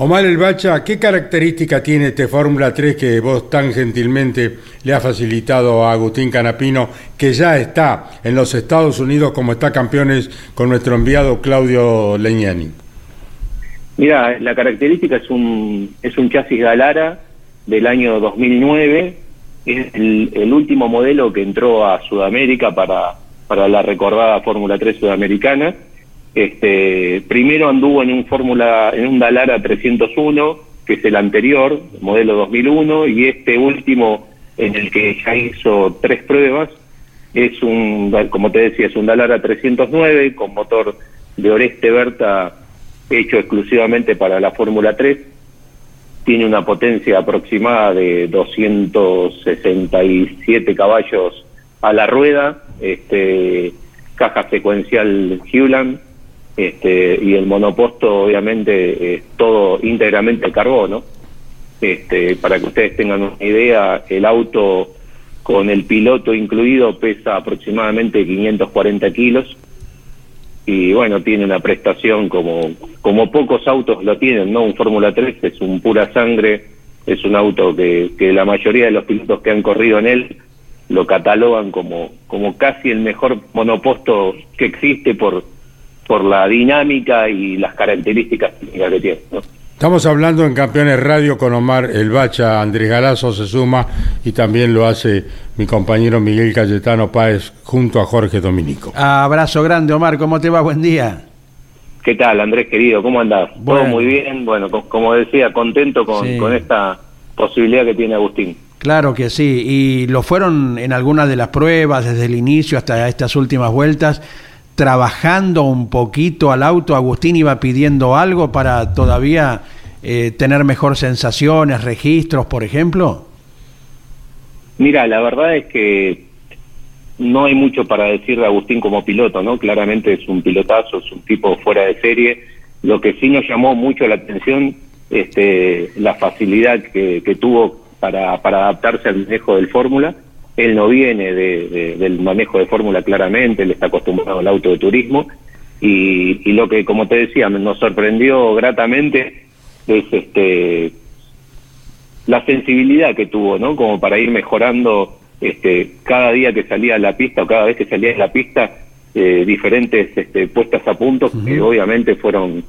Omar El Bacha, ¿qué característica tiene este Fórmula 3 que vos tan gentilmente le has facilitado a Agustín Canapino, que ya está en los Estados Unidos como está campeones con nuestro enviado Claudio Leñani? Mira, la característica es un, es un chasis Galara del año 2009, es el, el último modelo que entró a Sudamérica para, para la recordada Fórmula 3 sudamericana. Este, primero anduvo en un Fórmula, en un Dalara 301, que es el anterior, modelo 2001, y este último en el que ya hizo tres pruebas, es un, como te decía, es un Dalara 309 con motor de Oreste Berta hecho exclusivamente para la Fórmula 3. Tiene una potencia aproximada de 267 caballos a la rueda, este, caja secuencial Hewland, este, y el monoposto obviamente es todo íntegramente carbono. Este, para que ustedes tengan una idea, el auto con el piloto incluido pesa aproximadamente 540 kilos y bueno, tiene una prestación como, como pocos autos lo tienen, ¿no? Un Fórmula 3 es un pura sangre, es un auto que, que la mayoría de los pilotos que han corrido en él lo catalogan como, como casi el mejor monoposto que existe por, por la dinámica y las características técnicas que tiene. ¿no? Estamos hablando en Campeones Radio con Omar El Bacha, Andrés Galazo se suma y también lo hace mi compañero Miguel Cayetano Páez junto a Jorge Dominico. Abrazo grande, Omar, ¿cómo te va? Buen día. ¿Qué tal, Andrés querido? ¿Cómo andás? Bueno. Todo muy bien. Bueno, co- como decía, contento con, Sí. con esta posibilidad que tiene Agustín. Claro que sí, y lo fueron en algunas de las pruebas, desde el inicio hasta estas últimas vueltas, trabajando un poquito al auto. Agustín iba pidiendo algo para todavía eh, tener mejor sensaciones, registros, por ejemplo. Mira, la verdad es que no hay mucho para decir de Agustín como piloto, ¿no? Claramente es un pilotazo, es un tipo fuera de serie. Lo que sí nos llamó mucho la atención, este, la facilidad que, tuvo para, para adaptarse al manejo del Fórmula. Él no viene de- de- del manejo de Fórmula claramente, él está acostumbrado al auto de turismo. Y, y lo que, como te decía, nos sorprendió gratamente es este la sensibilidad que tuvo, ¿no? Como para ir mejorando este, cada día que salía a la pista o cada vez que salía a la pista eh, diferentes este, puestas a punto que obviamente fueron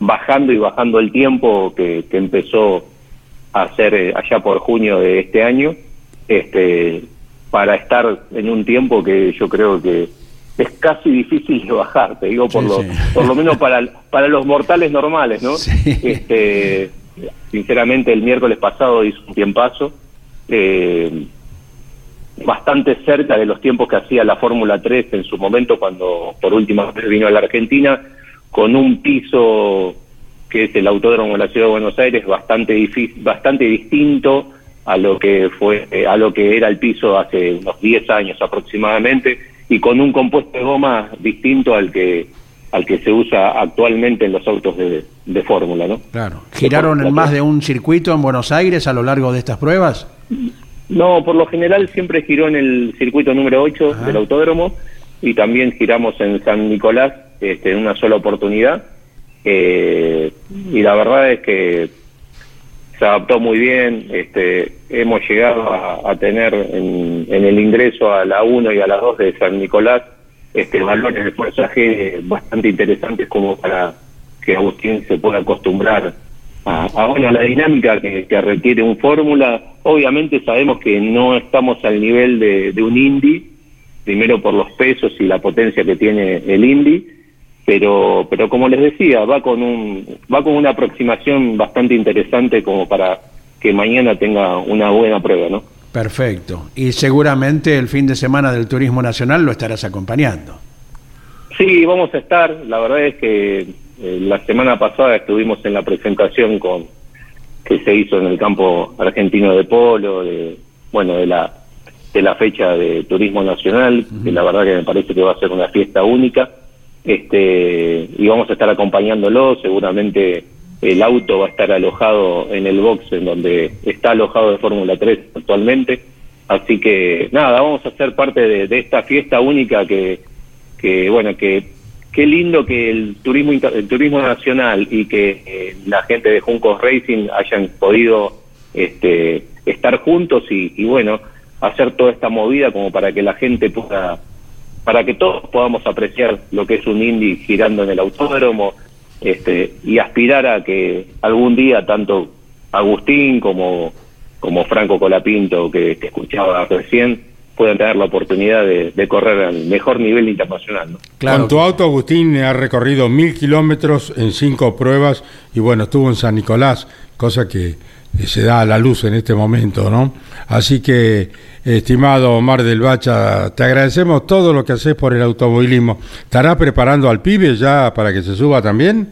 bajando y bajando el tiempo que, que empezó a hacer eh, allá por junio de este año, este, para estar en un tiempo que yo creo que es casi difícil de bajar, te digo por Sí, lo sí. *laughs* por lo menos para para los mortales normales, ¿no? Sí. Este, sinceramente el miércoles pasado hizo un tiempazo eh, bastante cerca de los tiempos que hacía la Fórmula 3 en su momento cuando por última vez vino a la Argentina con un piso que es el Autódromo de la Ciudad de Buenos Aires bastante difícil, bastante distinto a lo que fue eh, a lo que era el piso hace unos 10 años aproximadamente y con un compuesto de goma distinto al que al que se usa actualmente en los autos de, de fórmula, ¿no? Claro. ¿Giraron en más de un circuito en Buenos Aires a lo largo de estas pruebas? No, por lo general siempre giró en el circuito número 8 Ajá. del autódromo y también giramos en San Nicolás este, en una sola oportunidad. Eh, y la verdad es que se adaptó muy bien. Este, hemos llegado a, tener en, en el ingreso a la 1 y a la 2 de San Nicolás este, valores de fuerza G bastante interesantes como para que Agustín se pueda acostumbrar a, a, la dinámica que, que requiere un fórmula. Obviamente sabemos que no estamos al nivel de, de un Indy, primero por los pesos y la potencia que tiene el Indy, pero pero como les decía, va con un va con una aproximación bastante interesante como para que mañana tenga una buena prueba, ¿no? Perfecto. Y seguramente el fin de semana del Turismo Nacional lo estarás acompañando. Sí, vamos a estar. La verdad es que eh, la semana pasada estuvimos en la presentación con que se hizo en el campo argentino de polo, de, bueno, de la de la fecha de turismo nacional, que la verdad que me parece que va a ser una fiesta única. Este, y vamos a estar acompañándolo, seguramente el auto va a estar alojado en el box en donde está alojado de Fórmula 3 actualmente. Así que nada, vamos a ser parte de, esta fiesta única que, que bueno, que qué lindo que el turismo el turismo nacional y que eh, la gente de Juncos Racing hayan podido este, estar juntos y, y bueno, hacer toda esta movida como para que la gente pueda para que todos podamos apreciar lo que es un Indy girando en el autódromo este, y aspirar a que algún día tanto Agustín como, como Franco Colapinto, que, que escuchaba recién, puedan tener la oportunidad de, de correr al mejor nivel internacional. ¿no? Con tu auto, Agustín, ha recorrido mil kilómetros en cinco pruebas y bueno, estuvo en San Nicolás, cosa que se da a la luz en este momento, ¿no? Así que, estimado Omar del Bacha, te agradecemos todo lo que haces por el automovilismo. ¿Estarás preparando al pibe ya para que se suba también?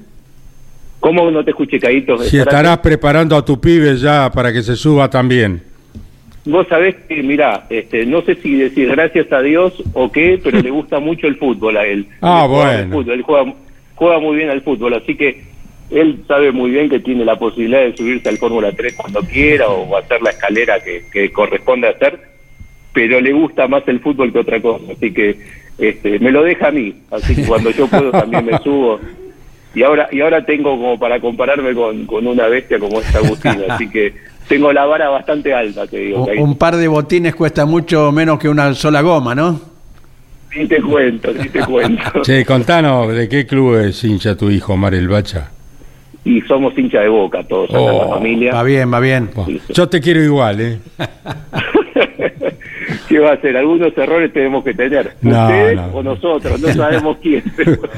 ¿Cómo no te escuché, Caíto? Si estarás preparando a tu pibe ya para que se suba también. Vos sabés que, mirá, este, no sé si decir gracias a Dios o qué, pero le gusta mucho el fútbol a él. Ah, Él juega al bueno. fútbol, él juega, juega muy bien al fútbol, así que él sabe muy bien que tiene la posibilidad de subirse al Fórmula 3 cuando quiera o hacer la escalera que, que corresponde hacer, pero le gusta más el fútbol que otra cosa, así que este, me lo deja a mí, así que cuando yo puedo también me subo. Y ahora, y ahora tengo como para compararme con, con una bestia como esta Agustín, así que tengo la vara bastante alta, te digo. Un par de botines cuesta mucho menos que una sola goma, ¿no? Sí te cuento, sí te cuento. *laughs* Che, contanos, ¿de qué club es hincha tu hijo, Omar el Bacha? Y somos hincha de boca todos acá en la Oh, familia. Va bien, va bien. Yo te quiero igual, ¿eh? *laughs* ¿Qué va a hacer? Algunos errores tenemos que tener. No, Ustedes no. o nosotros, no sabemos quién. Pero, *laughs*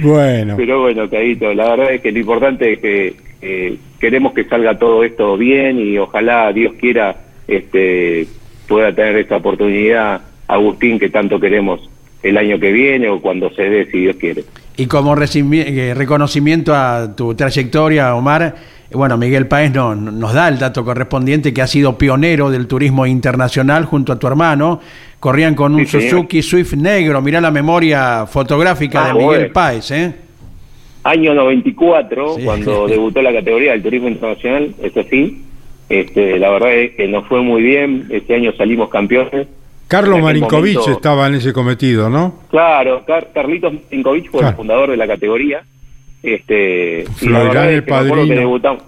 Bueno, pero bueno, Caíto, la verdad es que lo importante es que eh, queremos que salga todo esto bien y ojalá Dios quiera este pueda tener esta oportunidad Agustín que tanto queremos el año que viene o cuando se dé, si Dios quiere. Y como eh, reconocimiento a tu trayectoria, Omar, bueno, Miguel Páez no- nos da el dato correspondiente que ha sido pionero del turismo internacional junto a tu hermano. Corrían con un Sí, señor. Suzuki Swift negro. Mirá la memoria fotográfica Ah, de Miguel bueno. Páez, ¿eh? Año 94, Sí. cuando *laughs* debutó la categoría del turismo internacional, eso sí, este, la verdad es que nos fue muy bien, este año salimos campeones. Carlos Marinkovic momento- estaba en ese cometido, ¿no? Claro, Car- Carlitos Marinkovic fue Claro. el fundador de la categoría. Este, Floirán, es el que que padrino.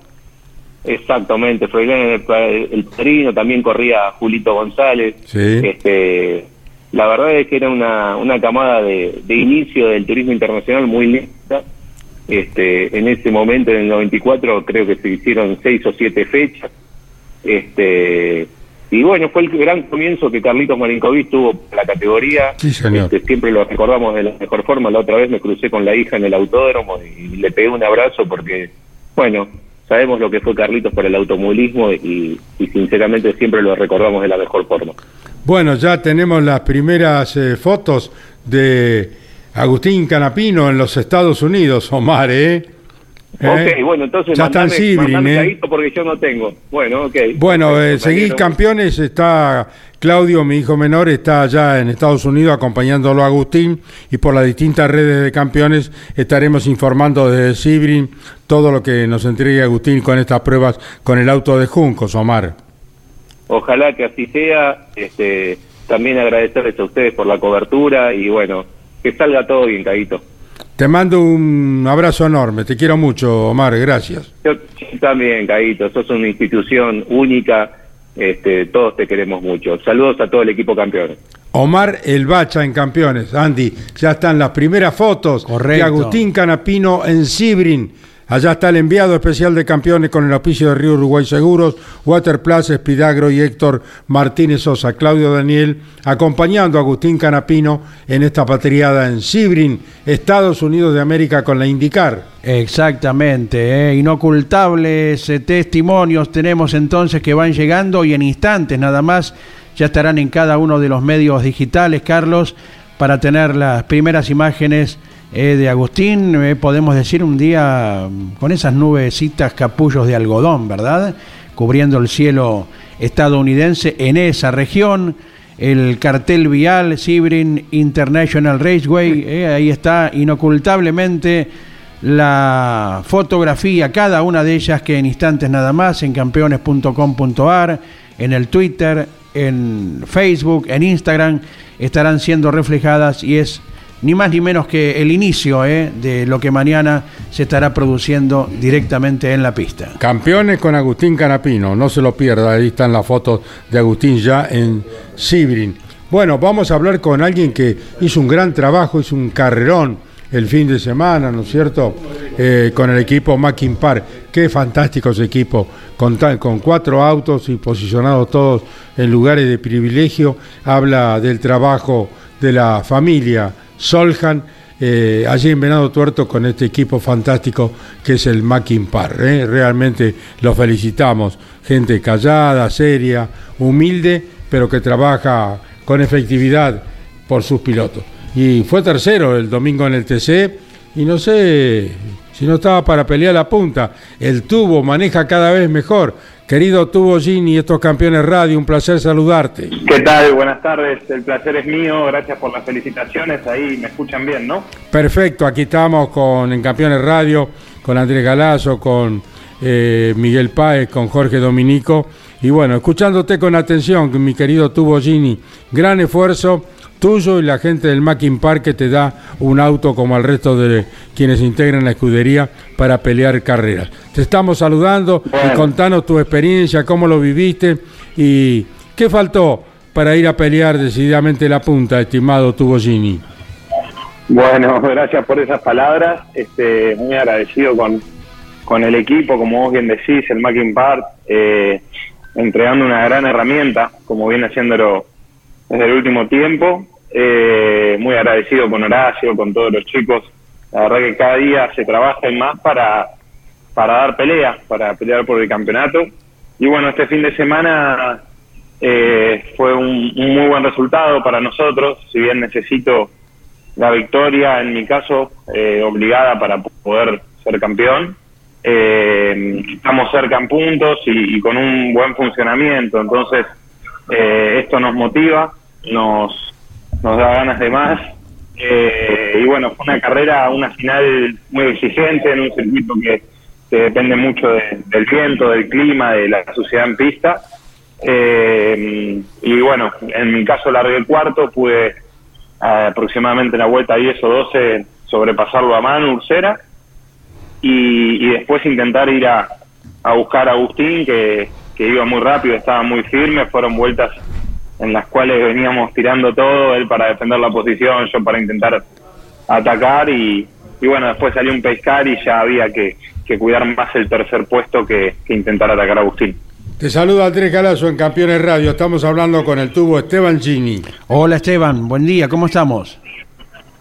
Exactamente, Froilán el, el padrino, también corría Julito González. Sí. Este, la verdad es que era una, una camada de, de inicio del turismo internacional muy linda. Este, en ese momento, en el 94, creo que se hicieron seis o siete fechas. Este, y bueno, fue el gran comienzo que Carlitos Marinkovic tuvo para la categoría. Sí, señor. Este, siempre lo recordamos de la mejor forma. La otra vez me crucé con la hija en el autódromo y le pegué un abrazo porque, bueno, sabemos lo que fue Carlitos para el automovilismo y, y sinceramente siempre lo recordamos de la mejor forma. Bueno, ya tenemos las primeras eh, fotos de Agustín Canapino en los Estados Unidos, Omar, ¿eh? ¿Eh? Ok, bueno, entonces ya mandame- Sibrin, mandame ¿eh? porque yo no tengo. Bueno, ok. Bueno, eh, seguís campeones, está Claudio, mi hijo menor, está allá en Estados Unidos acompañándolo a Agustín y por las distintas redes de campeones estaremos informando desde Sibrin todo lo que nos entregue Agustín con estas pruebas con el auto de Juncos, Omar. Ojalá que así sea. Este, también agradecerles a ustedes por la cobertura y bueno, que salga todo bien, Caíto. Te mando un abrazo enorme, te quiero mucho, Omar, gracias. Yo, también, Caíto, sos una institución única, este, todos te queremos mucho. Saludos a todo el equipo campeón. Omar El Bacha en Campeones. Andy, ya están las primeras fotos de Correcto. Agustín Canapino en Sibrin. Allá está el enviado especial de campeones con el auspicio de Río Uruguay Seguros, Waterplus, Espidagro y Héctor Martínez Sosa, Claudio Daniel, acompañando a Agustín Canapino en esta patriada en Sibrin, Estados Unidos de América con la Indicar. Exactamente, ¿eh? inocultables eh, testimonios tenemos entonces que van llegando y en instantes nada más ya estarán en cada uno de los medios digitales, Carlos, para tener las primeras imágenes eh, de Agustín, eh, podemos decir un día mm, con esas nubecitas capullos de algodón, ¿verdad? Cubriendo el cielo estadounidense en esa región el cartel vial Sibrin International Raceway, eh, ahí está inocultablemente la fotografía, cada una de ellas que en instantes nada más en campeones.com.ar, en el Twitter, en Facebook, en Instagram, estarán siendo reflejadas y es ni más ni menos que el inicio eh, de lo que mañana se estará produciendo directamente en la pista. Campeones con Agustín Canapino, no se lo pierda, ahí están las fotos de Agustín ya en Sibrin. Bueno, vamos a hablar con alguien que hizo un gran trabajo, hizo un carrerón el fin de semana, ¿no es cierto? eh, con el equipo Mackin Park. Qué fantástico ese equipo, con, cuatro autos y posicionados todos en lugares de privilegio. Habla del trabajo de la familia Soljan. eh, allí en Venado Tuerto con este equipo fantástico que es el Mackin Park. ¿eh? Realmente los felicitamos. Gente callada, seria, humilde, pero que trabaja con efectividad por sus pilotos. Y fue tercero el domingo en el TC y no sé si no estaba para pelear la punta. El tubo maneja cada vez mejor. Querido tubo Gini, estos campeones radio, un placer saludarte. ¿Qué tal? Buenas tardes, el placer es mío, gracias por las felicitaciones, ahí me escuchan bien, ¿no? Perfecto, aquí estamos con en Campeones Radio, con Andrés Galazo, con eh, Miguel Páez, con Jorge Dominico. Y bueno, escuchándote con atención, mi querido Tubo Gini, gran esfuerzo tuyo y la gente del Mackin Park que te da un auto como al resto de quienes integran la escudería para pelear carreras. Te estamos saludando y contanos tu experiencia, cómo lo viviste y qué faltó para ir a pelear decididamente la punta, estimado Tubo Gini. Bueno, *laughs* gracias por esas palabras, este, muy agradecido con, con el equipo, como vos bien decís, el Macking Part, eh, entregando una gran herramienta, como viene haciéndolo desde el último tiempo, eh, muy agradecido con Horacio, con todos los chicos, la verdad que cada día se trabaja más para, para dar pelea, para pelear por el campeonato, y bueno, este fin de semana eh, fue un, un muy buen resultado para nosotros, si bien necesito la victoria, en mi caso, eh, obligada para poder ser campeón. Eh, estamos cerca en puntos y, y con un buen funcionamiento, entonces eh, esto nos motiva, nos, nos da ganas de más. Eh, y bueno, fue una carrera, una final muy exigente en un circuito que, depende mucho de- del viento, del clima, de la suciedad en pista. Eh, y bueno, en mi caso largué el cuarto, pude eh, aproximadamente en la vuelta 10 o 12 sobrepasarlo a mano Ursera y, y después intentar ir a, buscar a Agustín que iba muy rápido, estaba muy firme, fueron vueltas en las cuales veníamos tirando todo, él para defender la posición, yo para intentar atacar y, y bueno, después salió un pescar y ya había que, que cuidar más el tercer puesto que, que intentar atacar a Agustín. Te saluda Andrés Galazo en Campeones Radio. Estamos hablando con el tubo Esteban Gini. Hola Esteban, buen día, ¿cómo estamos?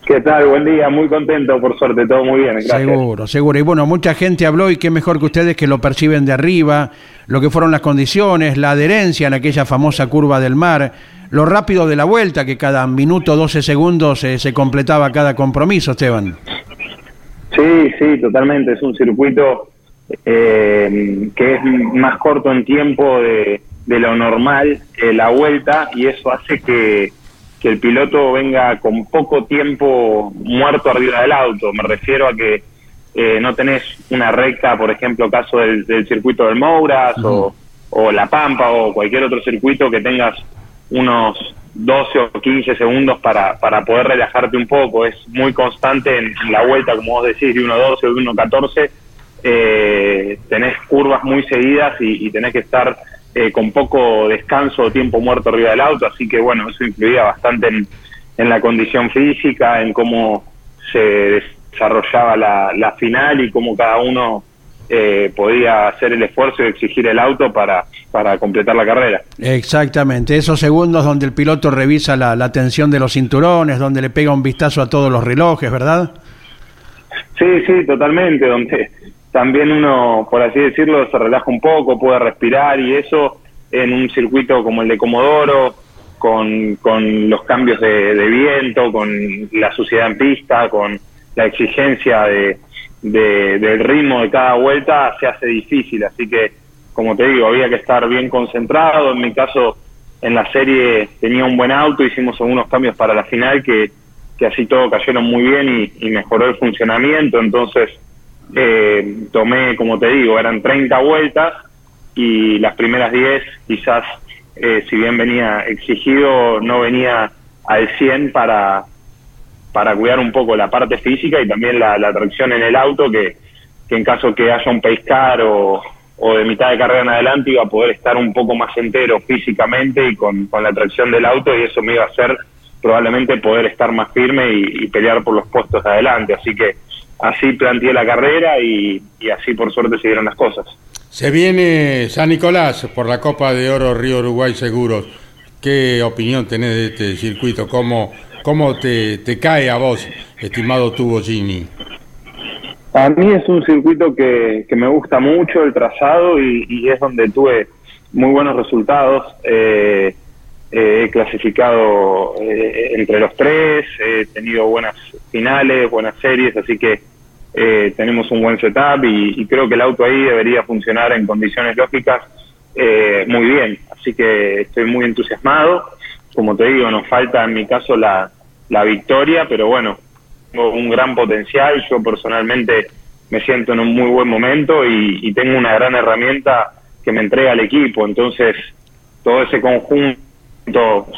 ¿Qué tal? Buen día, muy contento, por suerte, todo muy bien. Gracias. Seguro, seguro. Y bueno, mucha gente habló y qué mejor que ustedes que lo perciben de arriba, lo que fueron las condiciones, la adherencia en aquella famosa curva del mar, lo rápido de la vuelta, que cada minuto, 12 segundos eh, se completaba cada compromiso, Esteban. Sí, sí, totalmente. Es un circuito eh, que es más corto en tiempo de, de lo normal eh, la vuelta y eso hace que, que el piloto venga con poco tiempo muerto arriba del auto. Me refiero a que eh, no tenés una recta, por ejemplo, caso del, del circuito del Mouras o, o La Pampa o cualquier otro circuito que tengas unos 12 o 15 segundos para, para poder relajarte un poco. Es muy constante en, en la vuelta, como vos decís, de 1.12 o de 1.14. Eh, tenés curvas muy seguidas y, y tenés que estar eh, con poco descanso o tiempo muerto arriba del auto. Así que bueno, eso influía bastante en, en la condición física, en cómo se desarrollaba la, la final y cómo cada uno eh, podía hacer el esfuerzo y exigir el auto para, para completar la carrera. Exactamente, esos segundos donde el piloto revisa la, la tensión de los cinturones, donde le pega un vistazo a todos los relojes, ¿verdad? Sí, sí, totalmente, donde también uno, por así decirlo, se relaja un poco, puede respirar y eso en un circuito como el de Comodoro, con, con los cambios de, viento, con la suciedad en pista, con la exigencia de, de- del ritmo de cada vuelta, se hace difícil. Así que, como te digo, había que estar bien concentrado. En mi caso, en la serie tenía un buen auto, hicimos algunos cambios para la final que, que así todo cayeron muy bien y mejoró el funcionamiento. Entonces, eh, tomé, como te digo, eran 30 vueltas y las primeras 10 quizás, eh, si bien venía exigido, no venía al 100 para, para cuidar un poco la parte física y también la, la tracción en el auto, que, en caso que haya un pescar o, o de mitad de carrera en adelante iba a poder estar un poco más entero físicamente y con, con la tracción del auto y eso me iba a hacer probablemente poder estar más firme y, y pelear por los puestos de adelante. Así que así planteé la carrera y, y así por suerte se dieron las cosas. Se viene San Nicolás por la Copa de Oro Río Uruguay Seguros. ¿Qué opinión tenés de este circuito? ¿Cómo, cómo te, te cae a vos, estimado Tubo Gini? A mí es un circuito que, que me gusta mucho el trazado y, y es donde tuve muy buenos resultados. Eh, eh, he clasificado eh, entre los tres, he tenido buenas finales, buenas series, así que eh, tenemos un buen setup y, creo que el auto ahí debería funcionar en condiciones lógicas eh, muy bien. Así que estoy muy entusiasmado. Como te digo, nos falta en mi caso la, la victoria, pero bueno, tengo un gran potencial. Yo personalmente me siento en un muy buen momento y, y tengo una gran herramienta que me entrega el equipo. Entonces, todo ese conjunto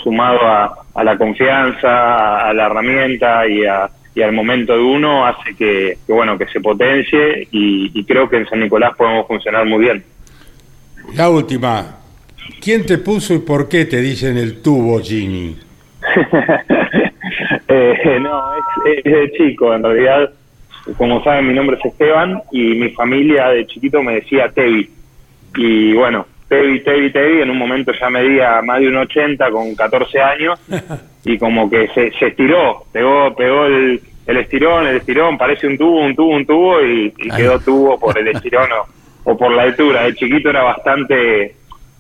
sumado a, a la confianza, a la herramienta y, a, y al momento de uno hace que, que, bueno que se potencie y, y creo que en San Nicolás podemos funcionar muy bien. La última. ¿Quién te puso y por qué te dicen el tubo, Gini? *laughs* eh, no, es, es, de chico, en realidad, como saben, mi nombre es Esteban y mi familia de chiquito me decía Tevi. Y bueno, Tevi, Tevi, Tevi, en un momento ya medía más de un 80 con 14 años *laughs* y como que se, se estiró, pegó, pegó el, el estirón, el estirón, parece un tubo, un tubo, un tubo y, y quedó tubo por el estirón o, o por la altura. De chiquito era bastante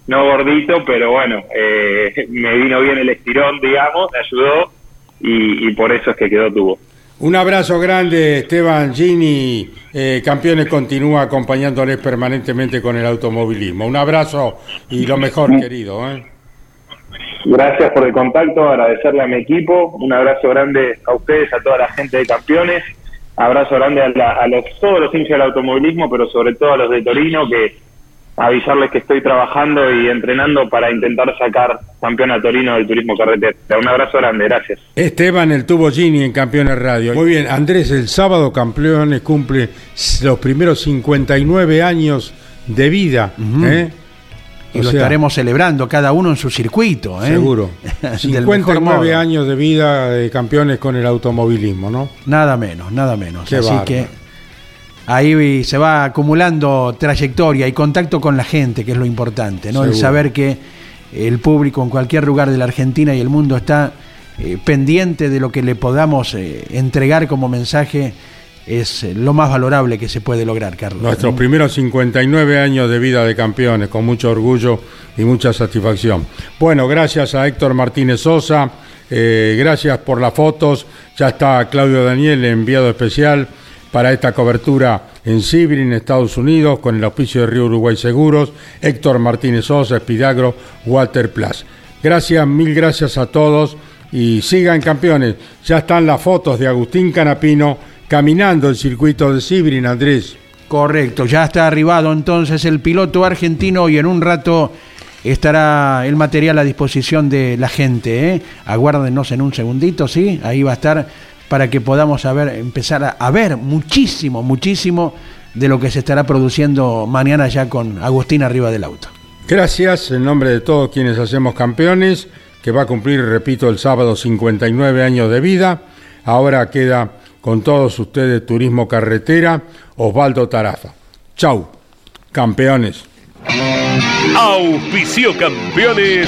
no gordito, pero bueno, eh, *laughs* me vino bien el estirón, digamos, me ayudó y, y, por eso es que quedó tubo. Un abrazo grande, Esteban Gini. Eh, campeones continúa acompañándoles permanentemente con el automovilismo. Un abrazo y lo mejor, querido. ¿eh? Gracias por el contacto, agradecerle a mi equipo. Un abrazo grande a ustedes, a toda la gente de campeones. Abrazo grande a, la, todos los hinchas del automovilismo, pero sobre todo a los de Torino que avisarles que estoy trabajando y entrenando para intentar sacar campeón a Torino del turismo carretera. Un abrazo grande, gracias. Esteban, el tubo Gini en Campeones Radio. Muy bien, Andrés, el sábado Campeones cumple los primeros 59 años de vida. Uh -huh. ¿eh? Y o lo sea, estaremos celebrando cada uno en su circuito. ¿eh? Seguro. *laughs* 59 años de vida de campeones con el automovilismo, ¿no? Nada menos, nada menos. Qué Así bárbaro. que ahí se va acumulando trayectoria y contacto con la gente, que es lo importante, ¿no? El saber que el público en cualquier lugar de la Argentina y el mundo está eh, pendiente de lo que le podamos eh, entregar como mensaje es eh, lo más valorable que se puede lograr, Carlos. Nuestros ¿no? primeros 59 años de vida de campeones, con mucho orgullo y mucha satisfacción. Bueno, gracias a Héctor Martínez Sosa, eh, gracias por las fotos, ya está Claudio Daniel, enviado especial para esta cobertura en Sibrin, Estados Unidos, con el auspicio de Río Uruguay Seguros, Héctor Martínez Sosa, Espidagro, Walter Plus. Gracias, mil gracias a todos y sigan campeones. Ya están las fotos de Agustín Canapino caminando el circuito de Sibrin, Andrés. Correcto, ya está arribado entonces el piloto argentino y en un rato estará el material a disposición de la gente. ¿eh? Aguárdenos en un segundito, ¿sí? Ahí va a estar para que podamos a ver, empezar a, a, ver muchísimo, muchísimo de lo que se estará produciendo mañana ya con Agustín arriba del auto. Gracias en nombre de todos quienes hacemos campeones, que va a cumplir, repito, el sábado 59 años de vida. Ahora queda con todos ustedes Turismo Carretera, Osvaldo Tarafa. Chau, campeones. Auspicio campeones.